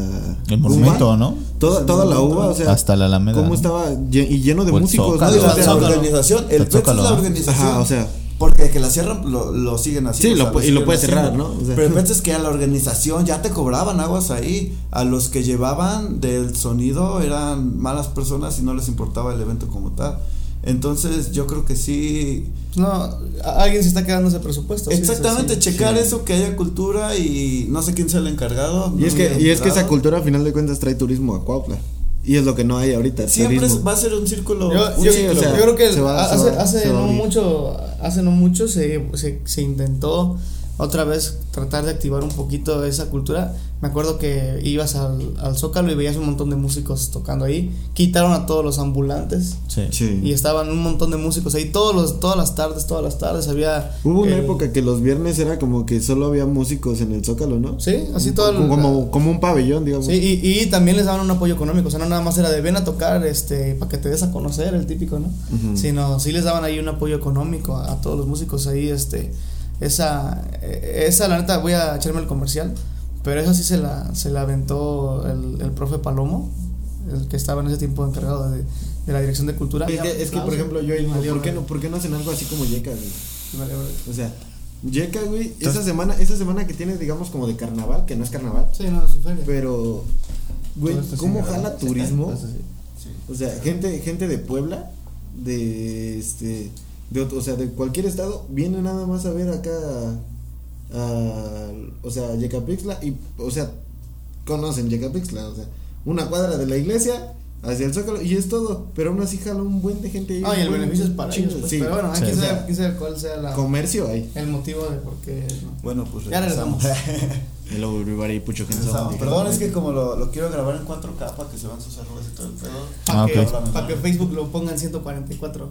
El uva, monumento, ¿no? Toda, toda la uva, o sea. Hasta la Alameda. Cómo ¿no? estaba y lleno de O el músicos. Zócalo. no, la, la organización, el El es la organización. Ajá, o sea. Porque que la cierran lo, lo siguen haciendo. Sí, lo pu- y lo puedes cerrar, haciendo. ¿no? O sea. Pero es que a la organización ya te cobraban aguas ahí. A los que llevaban del sonido eran malas personas y no les importaba el evento como tal. Entonces yo creo que sí. No, a- alguien se está quedando ese presupuesto. Exactamente, sí, sí. checar sí. eso, que haya cultura y no sé quién sea el encargado. Y no es que, y es que esa cultura, a final de cuentas, trae turismo a Cuautla. Y es lo que no hay ahorita. Siempre es- va a ser un círculo. Yo, un yo- Sí, o ciclo. sea, yo creo que se va- hace, va- hace no mucho, hace no mucho se, se, se intentó, otra vez tratar de activar un poquito esa cultura. Me acuerdo que ibas al, al Zócalo y veías un montón de músicos tocando ahí. Quitaron a todos los ambulantes Sí. Sí. y estaban un montón de músicos ahí todos los, todas las tardes, todas las tardes había... Hubo una el- época que los viernes era como que solo había músicos en el Zócalo, ¿no? Sí, así todo el- como, como, como un pabellón, digamos. Sí, y, y también les daban un apoyo económico, o sea, no nada más era de ven a tocar este para que te des a conocer, el típico, ¿no? Ujú. Sino sí les daban ahí un apoyo económico a, a todos los músicos ahí, este, esa, eh, esa la neta voy a echarme el comercial, pero esa sí se la, se la aventó el, el profe Palomo, el que estaba en ese tiempo encargado de, de la dirección de cultura. Es que, es que, por ejemplo, yo digo, ¿por qué, no. ¿por qué no hacen algo así como Yeka, güey? O sea, Yeka, güey, esa semana, esa semana que tiene, digamos, como de carnaval, que no es carnaval, Sí, no, feria. pero, güey, ¿cómo jala turismo? Sí. O sea, gente, gente de Puebla, de este, de otro, o sea, de cualquier estado, viene nada más a ver acá, a, o sea, Yecapixtla y, o sea, conocen Yecapixtla, o sea, una cuadra de la iglesia hacia el Zócalo y es todo, pero aún así jala un buen de gente ahí. Ah, y el beneficio es para ellos, pues, sí. pero bueno, Sí. quién O sea, cuál sea la, Comercio hay. el motivo de por qué. ¿no? Bueno, pues Ya regresamos. El everybody pucho que Regresamos. Perdón, es que como lo, lo quiero grabar en 4K para que se vean sus errores y todo el pedo. Para Ah, que, ok. pa' que Facebook lo ponga en 144.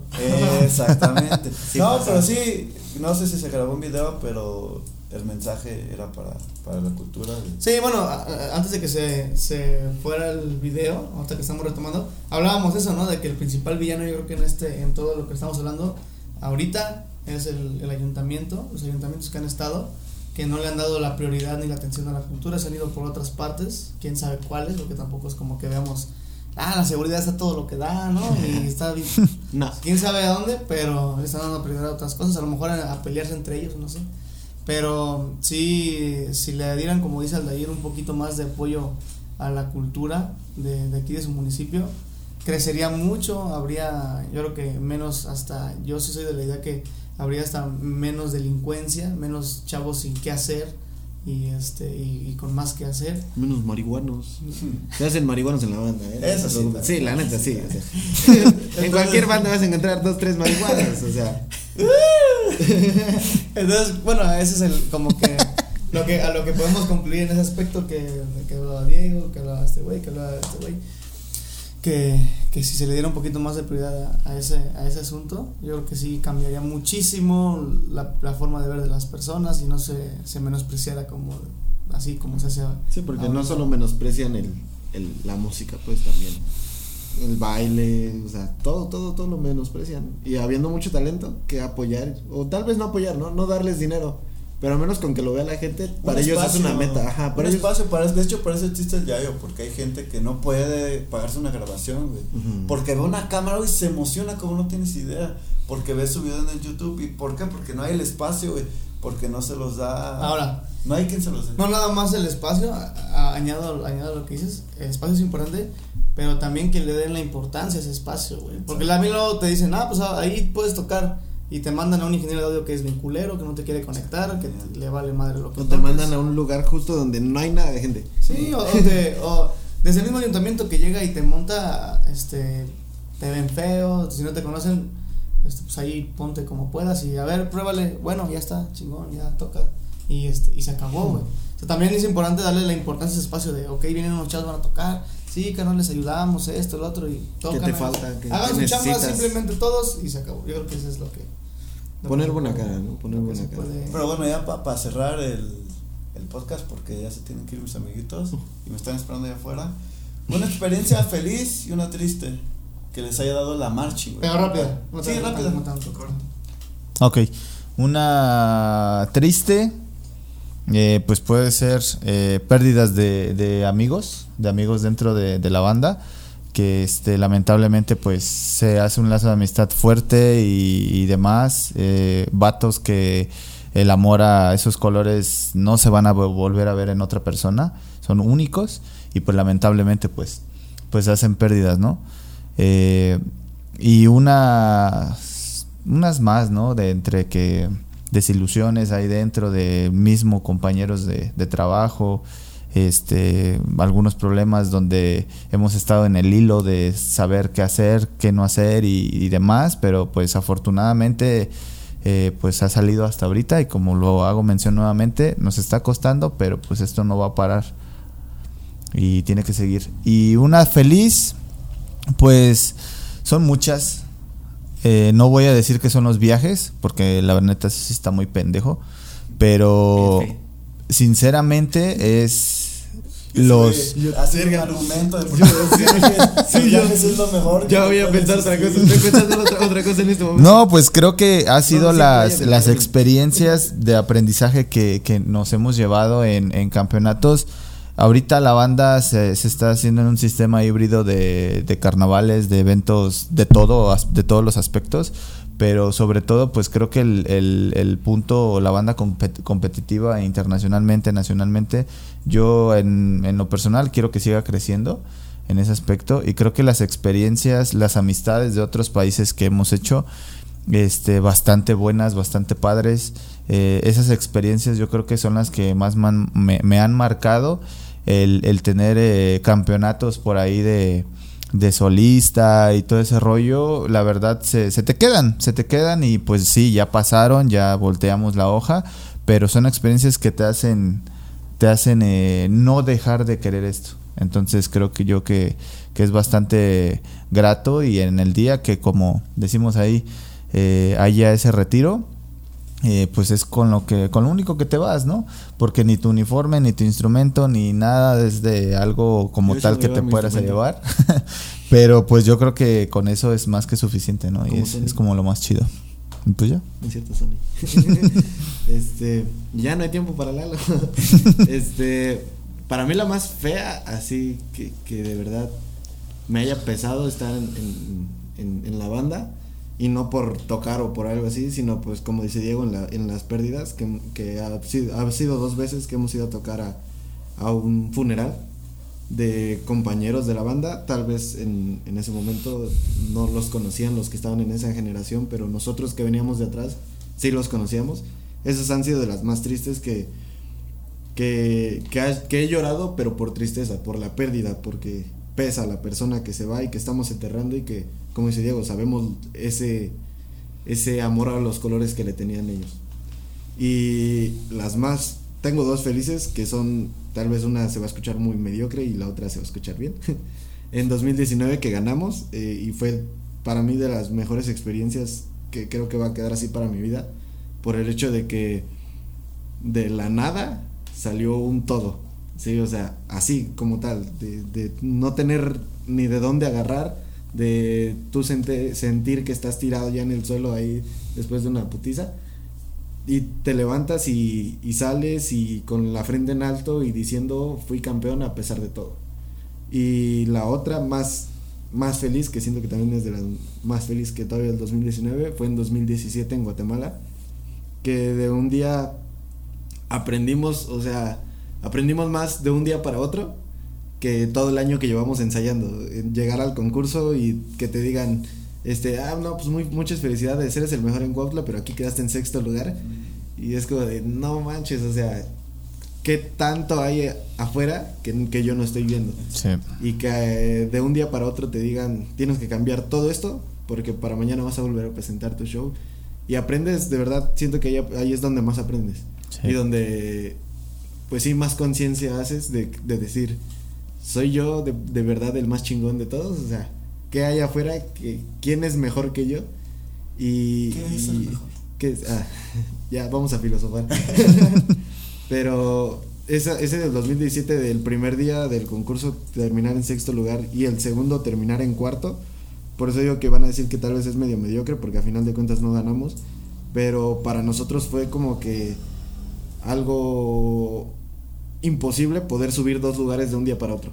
Exactamente. Sí no, pasa. pero sí, no sé si se grabó un video, pero el mensaje era para, para la cultura. de- Sí, bueno, a- a- antes de que se, se fuera el video, ahorita que estamos retomando, hablábamos eso, ¿no? De que el principal villano, yo creo que en este, en todo lo que estamos hablando, ahorita es el, el ayuntamiento, los ayuntamientos que han estado, que no le han dado la prioridad ni la atención a la cultura, se han ido por otras partes, quién sabe cuáles, porque tampoco es como que veamos, ah, la seguridad está todo lo que da, ¿no? Y está bien, No. quién sabe a dónde, pero le están dando prioridad a otras cosas, a lo mejor a, a pelearse entre ellos, no sé. Pero sí, si le dieran, como dice Aldair, un poquito más de apoyo a la cultura de, de aquí de su municipio, crecería mucho, habría, yo creo que menos hasta, yo sí soy de la idea que habría hasta menos delincuencia, menos chavos sin qué hacer y este y, y con más que hacer. Menos marihuanos. Se hacen marihuanos en la banda, ¿eh? Eso sí, Sí, la neta, sí. o sea. en cualquier banda vas a encontrar dos, tres marihuanos, o sea. Entonces, bueno, ese es el como que lo que a lo que podemos concluir en ese aspecto que, que hablaba Diego, que hablaba este güey, que hablaba este güey. Que, que si se le diera un poquito más de prioridad a, a ese, a ese asunto, yo creo que sí cambiaría muchísimo la, la forma de ver de las personas y no se, se menospreciara como así como se hace Sí, porque no solo menosprecian el, el, la música, pues también. El baile, o sea, todo, todo, todo lo menosprecian. Y habiendo mucho talento, que apoyar, o tal vez no apoyar, ¿no? No darles dinero. Pero al menos con que lo vea la gente, para Un ellos es espacio, una meta. Ajá, un para ellos. espacio para de hecho para eso existe el Yayo, porque hay gente que no puede pagarse una grabación, güey. Ujú. Porque ve una cámara y se emociona como no tienes idea. Porque ve su video en el YouTube. ¿Y por qué? Porque no hay el espacio, güey. Porque no se los da. Ahora, No hay quien se los dé. No nada más el espacio, a- a- añado, añado lo que dices, el espacio es importante, pero también que le den la importancia a ese espacio, güey. Porque a mí luego te dicen, ah, pues ah, ahí puedes tocar y te mandan a un ingeniero de audio que es bien culero, que no te quiere conectar, que te- le vale madre lo que O te mandan a un lugar justo donde no hay nada de gente. Sí, o, o te- o desde el mismo ayuntamiento que llega y te monta, este, te ven feo, si no te conocen, este, pues ahí ponte como puedas y a ver, pruébale, bueno, ya está, chingón, ya toca. Y, este, y se acabó, güey. O sea, también es importante darle la importancia a ese espacio de, ok, vienen unos chavos, van a tocar, sí, que no les ayudamos, esto, lo otro, y tocan. te ¿no? falta? ¿Qué- Hagan qué su chamba simplemente todos y se acabó. Yo creo que eso es lo que. Poner buena cara, ¿no? Poner buena cara. Pero bueno, ya para cerrar el, el podcast, porque ya se tienen que ir mis amiguitos y me están esperando allá afuera. Una experiencia feliz y una triste que les haya dado la marcha, güey. Pero rápida. no Sí, rápida. no tanto. Ok. Una triste, eh, pues puede ser eh, pérdidas de, de amigos, de amigos dentro de, de la banda, que este, lamentablemente pues se hace un lazo de amistad fuerte y, demás, eh, vatos que el amor a esos colores no se van a vo- volver a ver en otra persona, son únicos y pues lamentablemente pues, pues hacen pérdidas, ¿no? Eh, y una unas más, ¿no? De entre que desilusiones ahí dentro de mismo compañeros de trabajo, este, algunos problemas donde hemos estado en el hilo de saber qué hacer, qué no hacer y, y demás, pero pues afortunadamente eh, pues ha salido hasta ahorita y como lo hago mención nuevamente, nos está costando, pero pues esto no va a parar y tiene que seguir. Y una feliz, pues son muchas. Eh, no voy a decir que son los viajes, porque la neta sí está muy pendejo, pero sinceramente es los... Hacer un argumento de por qué los viajes es lo mejor. que Yo te voy a pensar otra cosa. otra, otra en este momento. No, pues creo que ha sido las, las experiencias de aprendizaje que, que nos hemos llevado en, en campeonatos. Ahorita la banda se, se está haciendo en un sistema híbrido de, de carnavales, de eventos, de todo, de todos los aspectos. Pero sobre todo, pues creo que el, el, punto, la banda compet- competitiva internacionalmente, nacionalmente, yo en, lo personal quiero que siga creciendo en ese aspecto. Y creo que las experiencias, las amistades de otros países que hemos hecho, este, bastante buenas, bastante padres. Eh, esas experiencias yo creo que son las que más me han marcado. El, el tener eh, campeonatos por ahí de, de solista y todo ese rollo, la verdad se, se te quedan, se te quedan y pues sí, ya pasaron, ya volteamos la hoja, pero son experiencias que te hacen, te hacen eh, no dejar de querer esto. Entonces creo que yo que, que es bastante grato y en el día que como decimos ahí eh, haya ese retiro, eh, pues es con lo que con lo único que te vas, ¿no? Porque ni tu uniforme, ni tu instrumento, ni nada es de algo como Yo tal que te puedas llevar. Pero pues yo creo que con eso es más que suficiente, ¿no? Y es, como lo más chido. Y pues ya. No es cierto, Sony. este, ya no hay tiempo para Lalo. este, para mí la más fea, así que, que de verdad me haya pesado estar en, en- en- en la banda. Y no por tocar o por algo así, sino pues como dice Diego en, la- en las pérdidas, que, que ha, sido, ha sido dos veces que hemos ido a tocar a, un funeral de compañeros de la banda. Tal vez en, en ese momento no los conocían los que estaban en esa generación, pero nosotros que veníamos de atrás sí los conocíamos. Esas han sido de las más tristes que, que he llorado, pero por tristeza, por la pérdida, porque pesa la persona que se va y que estamos enterrando y que, como dice Diego, sabemos ese, ese amor a los colores que le tenían ellos. Y las más, tengo dos felices que son, tal vez una se va a escuchar muy mediocre y la otra se va a escuchar bien. en 2019 que ganamos eh, y fue para mí de las mejores experiencias que creo que va a quedar así para mi vida, por el hecho de que de la nada salió un todo. Sí, o sea, así como tal, de, de no tener ni de dónde agarrar, de tú sentir que estás tirado ya en el suelo ahí después de una putiza, y te levantas y, y sales y con la frente en alto y diciendo fui campeón a pesar de todo. Y la otra más, más feliz, que siento que también es de las más feliz que todavía el 2019, fue en 2017 en Guatemala, que de un día aprendimos, o sea, aprendimos más de un día para otro que todo el año que llevamos ensayando. En Llegar al concurso y que te digan, este, ah, no, pues muy, muchas felicidades, eres el mejor en Cuautla, pero aquí quedaste en sexto lugar. Y es como de, no manches, o sea, ¿qué tanto hay afuera que, que yo no estoy viendo? Sí. Y que eh, de un día para otro te digan, tienes que cambiar todo esto, porque para mañana vas a volver a presentar tu show. Y aprendes, de verdad, siento que ahí, ahí es donde más aprendes. Sí. Y donde, pues sí, más conciencia haces de, de decir, soy yo de, de verdad el más chingón de todos. O sea, ¿qué hay afuera? ¿Qué- ¿Quién es mejor que yo? Y. ¿Quién es el mejor? ¿qué es? Ah, ya, vamos a filosofar. Pero esa, ese del 2017, del primer día del concurso, terminar en sexto lugar y el segundo terminar en cuarto. Por eso digo que van a decir que tal vez es medio mediocre, porque a final de cuentas no ganamos. Pero para nosotros fue como que algo imposible poder subir dos lugares de un día para otro.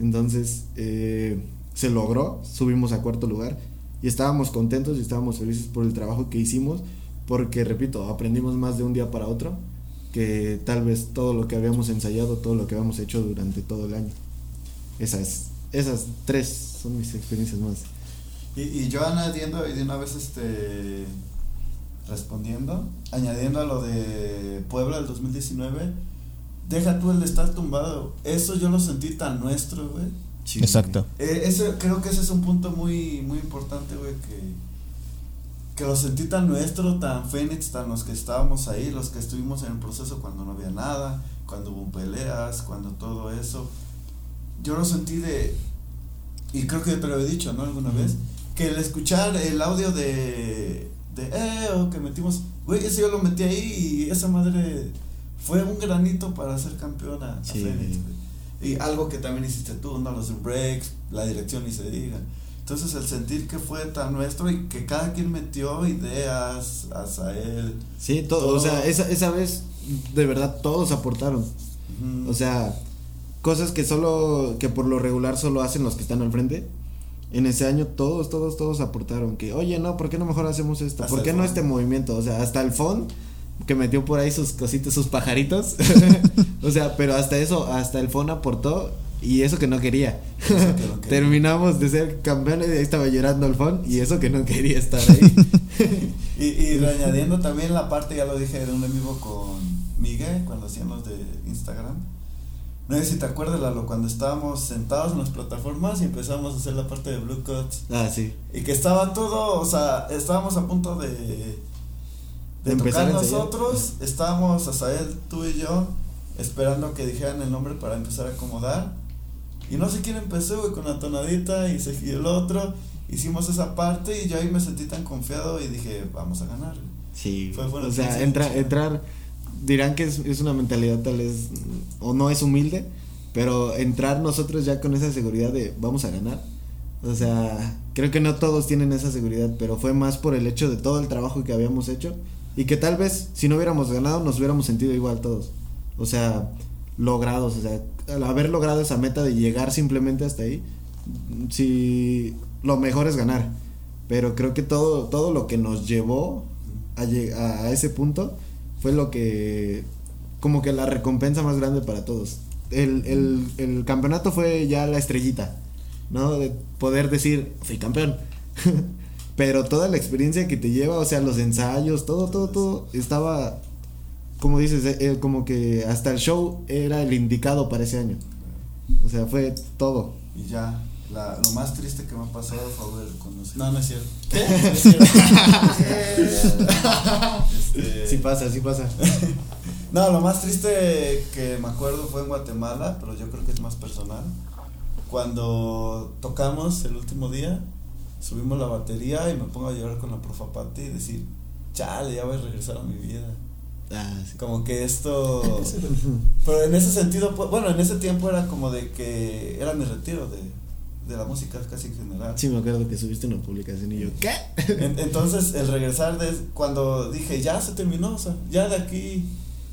Entonces eh, se logró, subimos a cuarto lugar y estábamos contentos y estábamos felices por el trabajo que hicimos, porque repito, aprendimos más de un día para otro que tal vez todo lo que habíamos ensayado, todo lo que habíamos hecho durante todo el año. Esas, esas tres son mis experiencias más. Y, y yo añadiendo, y de una vez este respondiendo, añadiendo a lo de Puebla del 2019, deja tú el de estar tumbado. Eso yo lo sentí tan nuestro, güey. Exacto. Eh, ese, creo que ese es un punto muy, muy importante, güey, que, que lo sentí tan nuestro, tan Fénix, tan los que estábamos ahí, los que estuvimos en el proceso cuando no había nada, cuando hubo peleas, cuando todo eso. Yo lo sentí de, y creo que te lo he dicho, ¿no? Alguna vez, que el escuchar el audio de, de, eh, o que metimos, güey, ese yo lo metí ahí y esa madre fue un granito para ser campeona a Sí. Fénix. Y algo que también hiciste tú, ¿no? Los breaks, la dirección ni se diga. Entonces el sentir que fue tan nuestro y que cada quien metió ideas, él Sí, todo, o sea, esa, esa vez de verdad todos aportaron. O sea, cosas que solo, que por lo regular solo hacen los que están al frente. En ese año todos, todos, todos aportaron que, oye, no, ¿por qué no mejor hacemos esto? Hasta ¿Por qué no este movimiento? O sea, hasta el FON, que metió por ahí sus cositas, sus pajaritos. o sea, pero hasta eso, hasta el FON aportó y eso que no quería. Que no quería. Terminamos de ser campeones y ahí estaba llorando el FON y eso que no quería estar ahí. Y, y añadiendo también la parte, ya lo dije de un vivo con Miguel cuando hacían los de Instagram. No sé si te acuerdas, Lalo, cuando estábamos sentados en las plataformas y empezamos a hacer la parte de Blue Cuts. ah, sí. Y que estaba todo, o sea, estábamos a punto de, de empezar tocar nosotros. Estábamos, Asael, tú y yo, esperando que dijeran el nombre para empezar a acomodar. Y no sé quién empezó, güey, con la tonadita y se y el otro. Hicimos esa parte y yo ahí me sentí tan confiado y dije, vamos a ganar. güey. Sí, Fue o sea, entra, entrar, dirán que es, es una mentalidad tal vez, o no es humilde, pero entrar nosotros ya con esa seguridad de vamos a ganar. O sea, creo que no todos tienen esa seguridad, pero fue más por el hecho de todo el trabajo que habíamos hecho y que tal vez si no hubiéramos ganado nos hubiéramos sentido igual todos. O sea, logrados, o sea, haber logrado esa meta de llegar simplemente hasta ahí, si lo mejor es ganar. Pero creo que todo, todo lo que nos llevó a, a ese punto fue lo que como que la recompensa más grande para todos. El, el, el campeonato fue ya la estrellita, ¿no? De poder decir, fui campeón. Pero toda la experiencia que te lleva, o sea, los ensayos, todo, todo, todo, estaba, como dices, eh, eh, como que hasta el show era el indicado para ese año. O sea, fue todo. Y ya, la, lo más triste que me ha pasado fue haber conocido. No, no es cierto. ¿Qué? No es cierto. Este, Sí pasa, sí pasa. No, lo más triste que me acuerdo fue en Guatemala, pero yo creo que es más personal. Cuando tocamos el último día, subimos la batería y me pongo a llorar con la profa Pati y decir, chale, ya voy a regresar a mi vida. Ah, sí. Como que esto... Pero en ese sentido, pues, bueno, en ese tiempo era como de que era mi retiro de, de la música casi en general. Sí, me acuerdo que subiste una publicación y yo, ¿qué? En- entonces, el regresar de cuando dije, ya se terminó, o sea, ya de aquí,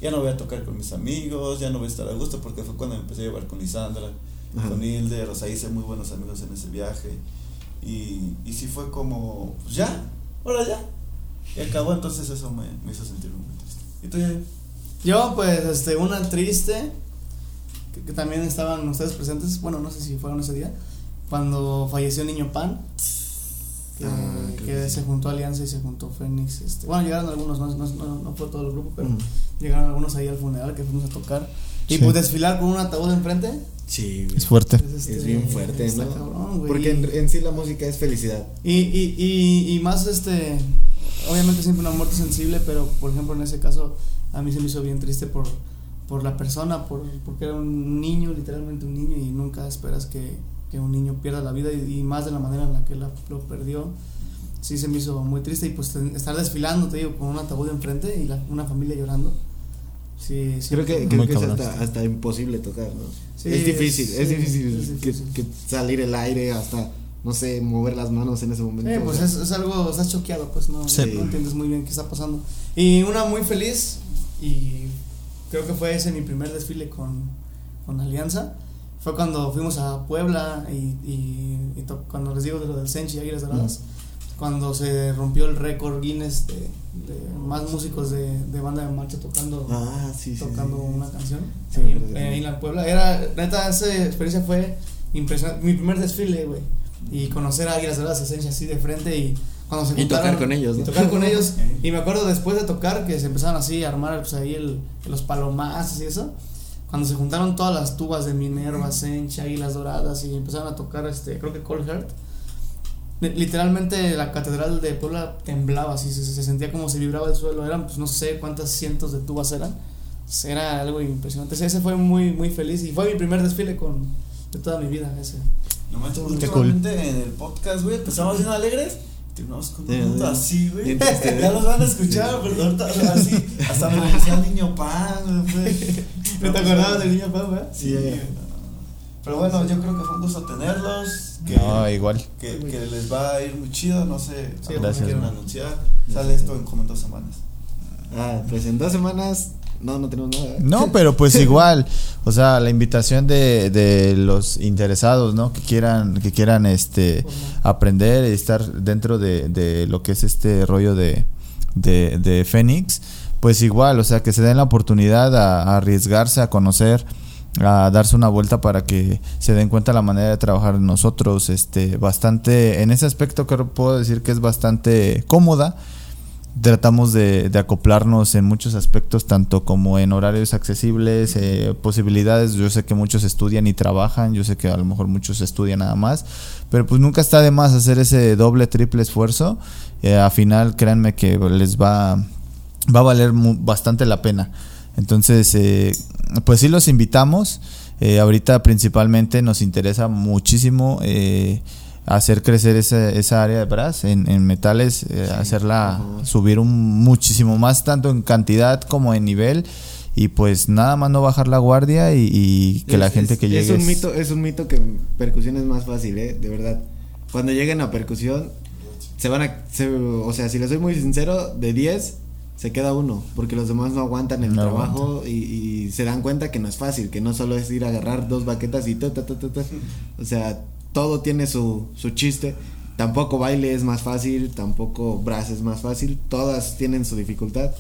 ya no voy a tocar con mis amigos, ya no voy a estar a gusto, porque fue cuando me empecé a llevar con Lisandra, Ajá. con Hilder, o sea, hice muy buenos amigos en ese viaje. Y, y sí fue como, pues ya, ahora ya. Y acabó, entonces eso me, me hizo sentir muy triste. ¿Y tú? Yo, pues, este, una triste, que, que también estaban ustedes presentes, bueno, no sé si fueron ese día, cuando falleció Niño Pan, que, Ah, que se juntó Alianza y se juntó Fénix, este, bueno, llegaron algunos, no, no, no, no fue todo el grupo, pero Ujú. llegaron algunos ahí al funeral que fuimos a tocar, y Sí. pues desfilar con un ataúd enfrente, Sí, güey. Es fuerte. Es este, bien fuerte, está ¿no? cabrón, güey. Porque en, en sí la música es felicidad. Y, y, y, y más este, obviamente siempre una muerte sensible, pero por ejemplo en ese caso a mí se me hizo bien triste por, por la persona, por, porque era un niño, literalmente un niño, y nunca esperas que, que un niño pierda la vida y, y más de la manera en la que la, lo perdió. Sí se me hizo muy triste y pues estar desfilando, te digo, con un ataúd enfrente y la, una familia llorando. Sí, sí. Creo que, creo que es hasta, hasta imposible tocar, ¿no? Sí, es difícil, es- es, sí, difícil, es que- difícil. Que, salir el aire hasta, no sé, mover las manos en ese momento. Sí, o pues sea, es, es algo, estás choqueado, pues no, Sí. no entiendes muy bien qué está pasando. Y una muy feliz, y creo que fue ese mi primer desfile con, con Alianza, fue cuando fuimos a Puebla y, y, y to- cuando les digo de lo del Senchi y Águilas Doradas, cuando se rompió el récord Guinness de, de más músicos de, de banda de marcha tocando, Ah, sí, sí. tocando sí. una canción Sí, ahí, en- de la Puebla. Era, neta, esa experiencia fue impresionante. Mi primer desfile, güey. Y conocer a Águilas Doradas Esencia así de frente y cuando se Y tocar con ellos, Y ¿no? tocar con ellos. Y me acuerdo después de tocar que se empezaron así a armar pues, ahí el, los palomazos y eso. Cuando se juntaron todas las tubas de Minerva, Sencha, Águilas Doradas y empezaron a tocar, este, creo que Cold Heart. Li- literalmente la catedral de Puebla temblaba, así se, se sentía como si vibraba el suelo. Eran, pues no sé cuántas cientos de tubas eran. Era algo impresionante. Ese fue muy, muy feliz y fue mi primer desfile con, de toda mi vida. Ese. No manches, Qué últimamente en el podcast, güey, empezamos bien alegres. Terminamos con Sí, un mundo sí. así, güey. Ya ¿eh? los van a escuchar, pero ahorita así. Hasta me decía el niño pan, güey. ¿No te acordabas del niño Pau, verdad? Sí, pero bueno, yo creo que fue un gusto tenerlos. Que, No, igual. que, que les va a ir muy chido, no sé. Sí, gracias. quieren anunciar. Sale esto en como en dos semanas. Ah, pues en dos semanas, no, no tenemos nada. No, pero pues igual, o sea, la invitación de, de los interesados, ¿no? Que quieran, que quieran este aprender y estar dentro de, de lo que es este rollo de, de, de Fénix, pues igual, o sea, que se den la oportunidad a, a arriesgarse, a conocer, a darse una vuelta para que se den cuenta la manera de trabajar nosotros, este, bastante, en ese aspecto creo puedo decir que es bastante cómoda, tratamos de, acoplarnos en muchos aspectos, tanto como en horarios accesibles, eh, posibilidades. Yo sé que muchos estudian y trabajan, yo sé que a lo mejor muchos estudian nada más, pero pues nunca está de más hacer ese doble, triple esfuerzo. Eh, a final, créanme que les va, va a valer bastante la pena. Entonces, eh, pues sí los invitamos. Eh, ahorita principalmente nos interesa muchísimo eh, hacer crecer esa, esa área de brass en, en metales, eh, hacerla subir un, muchísimo más, tanto en cantidad como en nivel. Y pues nada más no bajar la guardia y, y que la gente es- que llegue. Es un mito, es un mito que percusión es más fácil, eh, de verdad. Cuando lleguen a percusión, se van a, se- o sea, si les soy muy sincero, de 10 se queda uno, porque los demás no aguantan el No trabajo y, y se dan cuenta que no es fácil, que no solo es ir a agarrar dos baquetas y ta, ta, ta, ta, ta. O sea, todo tiene su, su chiste. Tampoco baile es más fácil, tampoco brass es más fácil, todas tienen su dificultad.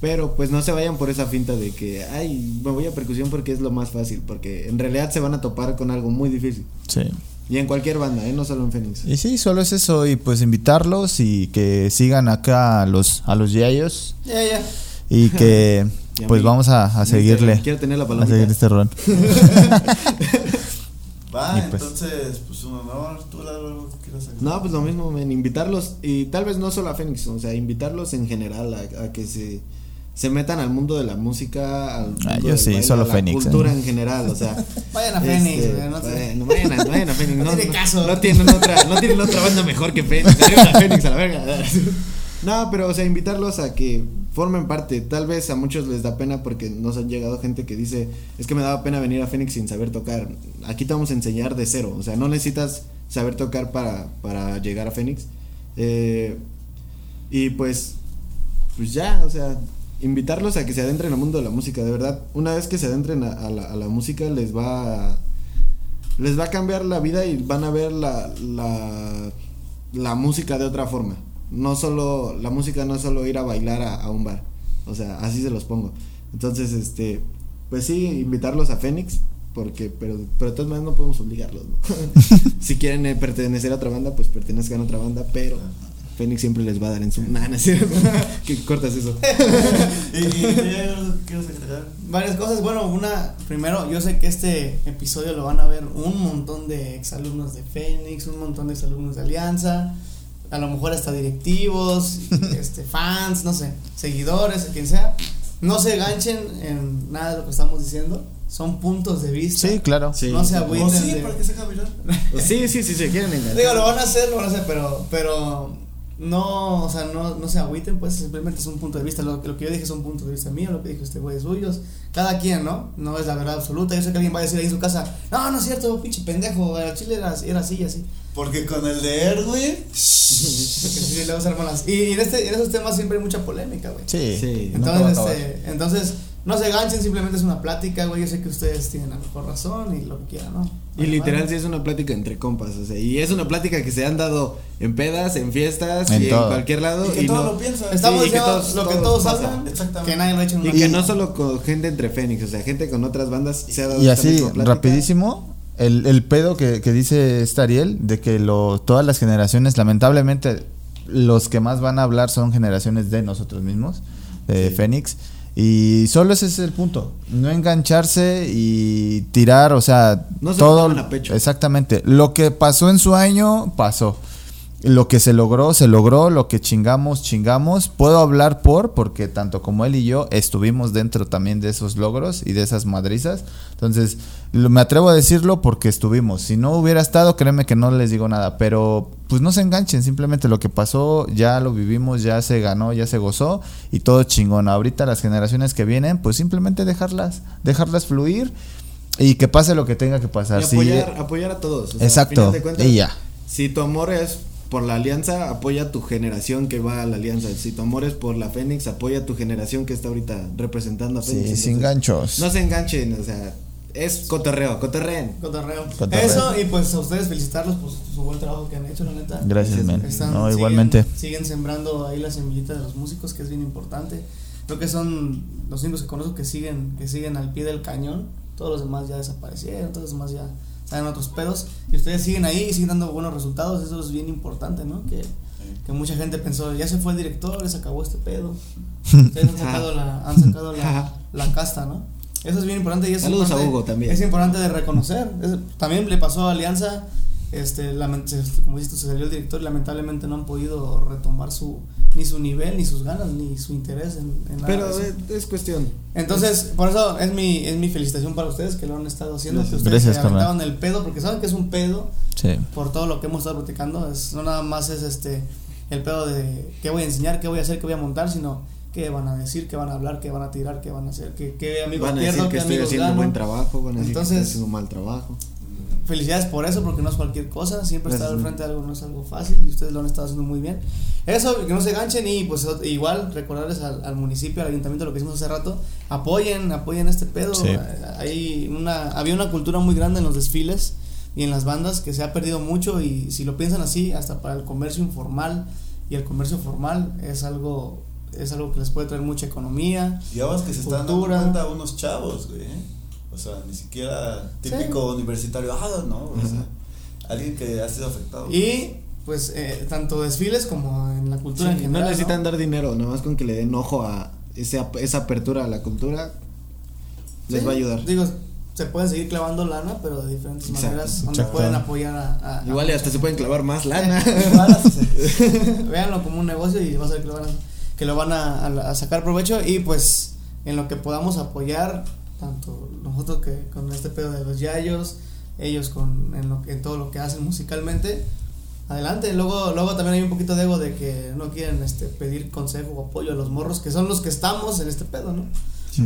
Pero pues no se vayan por esa finta de que, ay, me voy a percusión porque es lo más fácil, porque en realidad se van a topar con algo muy difícil. Sí. Y en cualquier banda, ¿eh? no solo en Fénix. Y sí, solo es eso. Y pues invitarlos y que sigan acá a los, a los yayos. Ya, ya. Y que Y a pues vamos a, a seguirle. Quiero tener la A palomita. seguir este rol. Va, Y pues- entonces, pues un honor. Tú, Lalo, algo que quieras agregar? No, pues lo mismo, men, invitarlos, y tal vez no solo a Fénix, o sea, invitarlos en general a, a que se, se metan al mundo de la música, al mundo Ah, yo sí, baile, solo a la Fénix, cultura ¿eh? en general, o sea. Vayan a Fénix, este, no sé. vayan a, vayan a Fénix, No no, tiene caso. No tienen otra, no tienen otra banda mejor que Fénix a la verga. No, pero o sea, invitarlos a que formen parte. Tal vez a muchos les da pena porque nos han llegado gente que dice, es que me daba pena venir a Fénix sin saber tocar. Aquí te vamos a enseñar de cero. O sea, no necesitas saber tocar para, para llegar a Fénix. Eh, y pues, pues ya, o sea, invitarlos a que se adentren al mundo de la música. De verdad, una vez que se adentren a, la, a la música, les va a, les va a cambiar la vida y van a ver la, la, la música de otra forma. No solo, la música no es solo ir a bailar a, a un bar. O sea, así se los pongo. Entonces, este, pues sí, invitarlos a Fénix, porque, pero, pero de todas maneras no podemos obligarlos, ¿no? si quieren eh, pertenecer a otra banda, pues pertenezcan a otra banda, pero Fénix siempre les va a dar en su... Nah, no es cierto. que cortas eso. ¿Y, agregar? Varias cosas. Bueno, una, primero, yo sé que este episodio lo van a ver un montón de exalumnos de Fénix, un montón de exalumnos de Alianza, a lo mejor hasta directivos, este, fans, no sé, seguidores, quien sea. No se ganchen en nada de lo que estamos diciendo. Son puntos de vista. Sí, claro. Sí. No se ¿O agüiten. sí? de- ¿Para que se haga viral? Sí, sí, sí, se quieren engañar. Digo, lo van a hacer, lo van a hacer, pero, pero no, o sea, no, no se agüiten, pues simplemente es un punto de vista. Lo, lo que yo dije es un punto de vista mío, lo que dijo este güey es suyos. Cada quien, ¿no? No es la verdad absoluta. Yo sé que alguien va a decir ahí en su casa, no, no es cierto, pinche pendejo, el chile era, era así y así. Porque con el de Erwin. Sí, luego se arman las- Y, y en, este, en esos temas siempre hay mucha polémica, güey. Sí. Sí. No Entonces, acabar. este, entonces, no se ganchen, simplemente es una plática, güey. Yo sé que ustedes tienen la mejor razón y lo que quieran, ¿no? Y literal sí es una plática entre compas, o sea, y es una plática que se han dado en pedas, en fiestas En y todo. en cualquier lado Y que y todos no lo piensan. Estamos Sí, y que todos- lo que todos todos hablan, Exactamente. que nadie lo ha hecho en y una que casa. no solo con gente entre Fénix, o sea, gente con otras bandas se ha dado Y esta así, rapidísimo, el, el pedo que, que dice este Ariel, de que lo, todas las generaciones, lamentablemente, los que más van a hablar son generaciones de nosotros mismos, de Sí. Fénix. Y solo ese es el punto, no engancharse y tirar, o sea, No se todo... a pecho. Exactamente, lo que pasó en su año, pasó. Lo que se logró, se logró, lo que chingamos, chingamos. Puedo hablar por, porque tanto como él y yo estuvimos dentro también de esos logros y de esas madrizas. Entonces, me atrevo a decirlo porque estuvimos. Si no hubiera estado, créeme que no les digo nada. Pero, pues no se enganchen, simplemente lo que pasó, ya lo vivimos, ya se ganó, ya se gozó y todo chingón. Ahorita las generaciones que vienen, pues simplemente dejarlas, dejarlas fluir y que pase lo que tenga que pasar. Y apoyar, apoyar a todos. o sea, al Exacto, cuentas, y ya. Si tu amor es por la alianza, apoya a tu generación que va a la alianza. Si tu amor es por la Fénix, apoya a tu generación que está ahorita representando a Fénix. Sí, sin ganchos. No se enganchen, o sea, es cotorreo, cotorreen. Cotorreo. Cotorreo. Eso, y pues a ustedes felicitarlos por su, su buen trabajo que han hecho, la neta. Gracias. Están- No, siguen- igualmente. Siguen sembrando ahí la semillita de los músicos, que es bien importante. Creo que son los únicos que conozco que siguen, que siguen al pie del cañón. Todos los demás ya desaparecieron, todos los demás ya están en otros pedos. Y ustedes siguen ahí y siguen dando buenos resultados. Eso es bien importante, ¿no? Que, que mucha gente pensó, ya se fue el director, ya se acabó este pedo. Ustedes han sacado la, han sacado la, la casta, ¿no? Eso es bien importante y es Saludos a importante- Hugo también. Es importante de reconocer. Es- también le pasó a Alianza, este, como dices, se salió el director y lamentablemente no han podido retomar su ni su nivel, ni sus ganas, ni su interés en, en nada Pero es, es cuestión. Entonces, por eso es mi, es mi felicitación para ustedes que lo han estado haciendo, Gracias. que ustedes Gracias, se aventaron el pedo, porque saben que es un pedo Sí. por todo lo que hemos estado platicando. Es, no nada más es este el pedo de qué voy a enseñar, qué voy a hacer, qué voy a montar, sino qué van a decir, qué van a hablar, qué van a tirar, qué van a hacer, qué, qué amigos Van a decir pierdo, que estoy haciendo gano. buen trabajo, van a decir que Entonces- estoy haciendo mal trabajo. Felicidades por eso, porque no es cualquier cosa. Siempre estar al frente de algo no es algo fácil y ustedes lo han estado haciendo muy bien. Eso, que no se ganchen y pues igual recordarles al, al municipio, al ayuntamiento, lo que hicimos hace rato. Apoyen, apoyen este pedo. Sí. Eh, Hay una, había una cultura muy grande en los desfiles y en las bandas que se ha perdido mucho y si lo piensan así, hasta para el comercio informal y el comercio formal es algo, es algo que les puede traer mucha economía. Y ahora que se están dando cuenta unos chavos, güey. O sea, ni siquiera típico universitario, ah, no, o sea, alguien que ha sido afectado. Y pues eh, tanto desfiles como en la cultura en general. no necesitan dar dinero, nomás con que le den ojo a ese, ap- esa apertura a la cultura, les Sí, va a ayudar. Digo, se pueden seguir clavando lana, pero de diferentes Exacto, maneras donde exacto. pueden apoyar a. a- Igual y hasta se pueden clavar más lana. Véanlo como un negocio y vas a ver que lo van a, que lo van a, a- a sacar provecho y pues en lo que podamos apoyar, tanto nosotros que con este pedo de los yayos, ellos con en, lo, en todo lo que hacen musicalmente. Adelante, luego, luego también hay un poquito de ego de que no quieren este, pedir consejo o apoyo a los morros, que son los que estamos en este pedo, ¿no?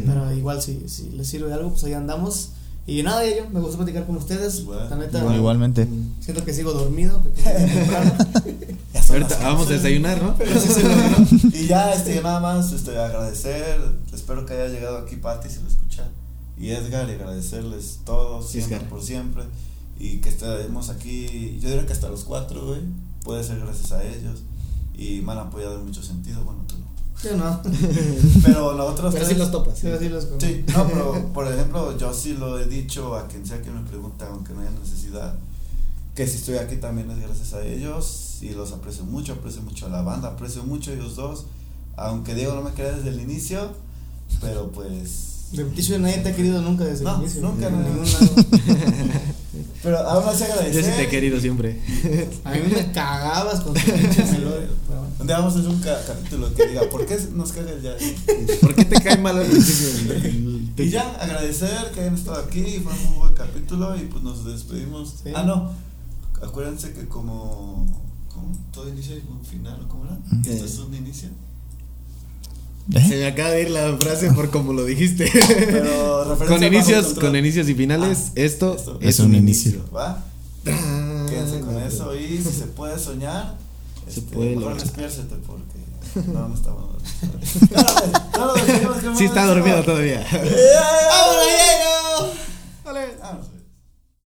Pero igual si, si les sirve de algo, pues ahí andamos. Y nada, yo me gustó platicar con ustedes. La neta, Igual- Igualmente. siento que sigo dormido. Ya Ahorita vamos a desayunar, ¿no? Pero sí se logró. Y ya, este, nada más, este, agradecer, espero que haya llegado aquí Pati si lo escucha, y Edgar, y agradecerles todos, siempre Edgar. por siempre, y que estemos aquí, yo diría que hasta los cuatro, güey, puede ser gracias a ellos, y me han apoyado en mucho sentido, bueno, tú no. Yo no. Pero nosotros Pero sí los topas. Sí los Sí, no, pero por ejemplo, yo sí lo he dicho a quien sea que me pregunta, aunque no haya necesidad, que si estoy aquí también es gracias a ellos y los aprecio mucho, aprecio mucho a la banda, aprecio mucho a ellos dos, aunque Diego no me quería desde el inicio, pero pues... De Petition nadie te ha querido nunca desde No, el inicio. nunca, En no. ningún lado. Pero aún así Yo agradecer. sí te he querido siempre. A mí me cagabas con tu pinche melodía. pero bueno. Un día vamos a hacer un ca- capítulo que diga, ¿por qué nos caga el jazz? ¿Por qué te cae mal al principio? el- Y ya, agradecer que hayan estado aquí, fue un muy buen capítulo y pues nos despedimos. Sí. Ah, no, acuérdense que como, como todo inicio y un final, ¿o ¿cómo era? Esto es un inicio. ¿Eh? Se me acaba de ir la frase por como lo dijiste. Pero con inicios, con inicios y finales, ah, esto, es, un, inicio. inicio. Quédense con eso y si se puede soñar, se este, puede mejor despiércete porque no, no está bueno. sí está dormido todavía. ¡Vámonos, Diego! Vale,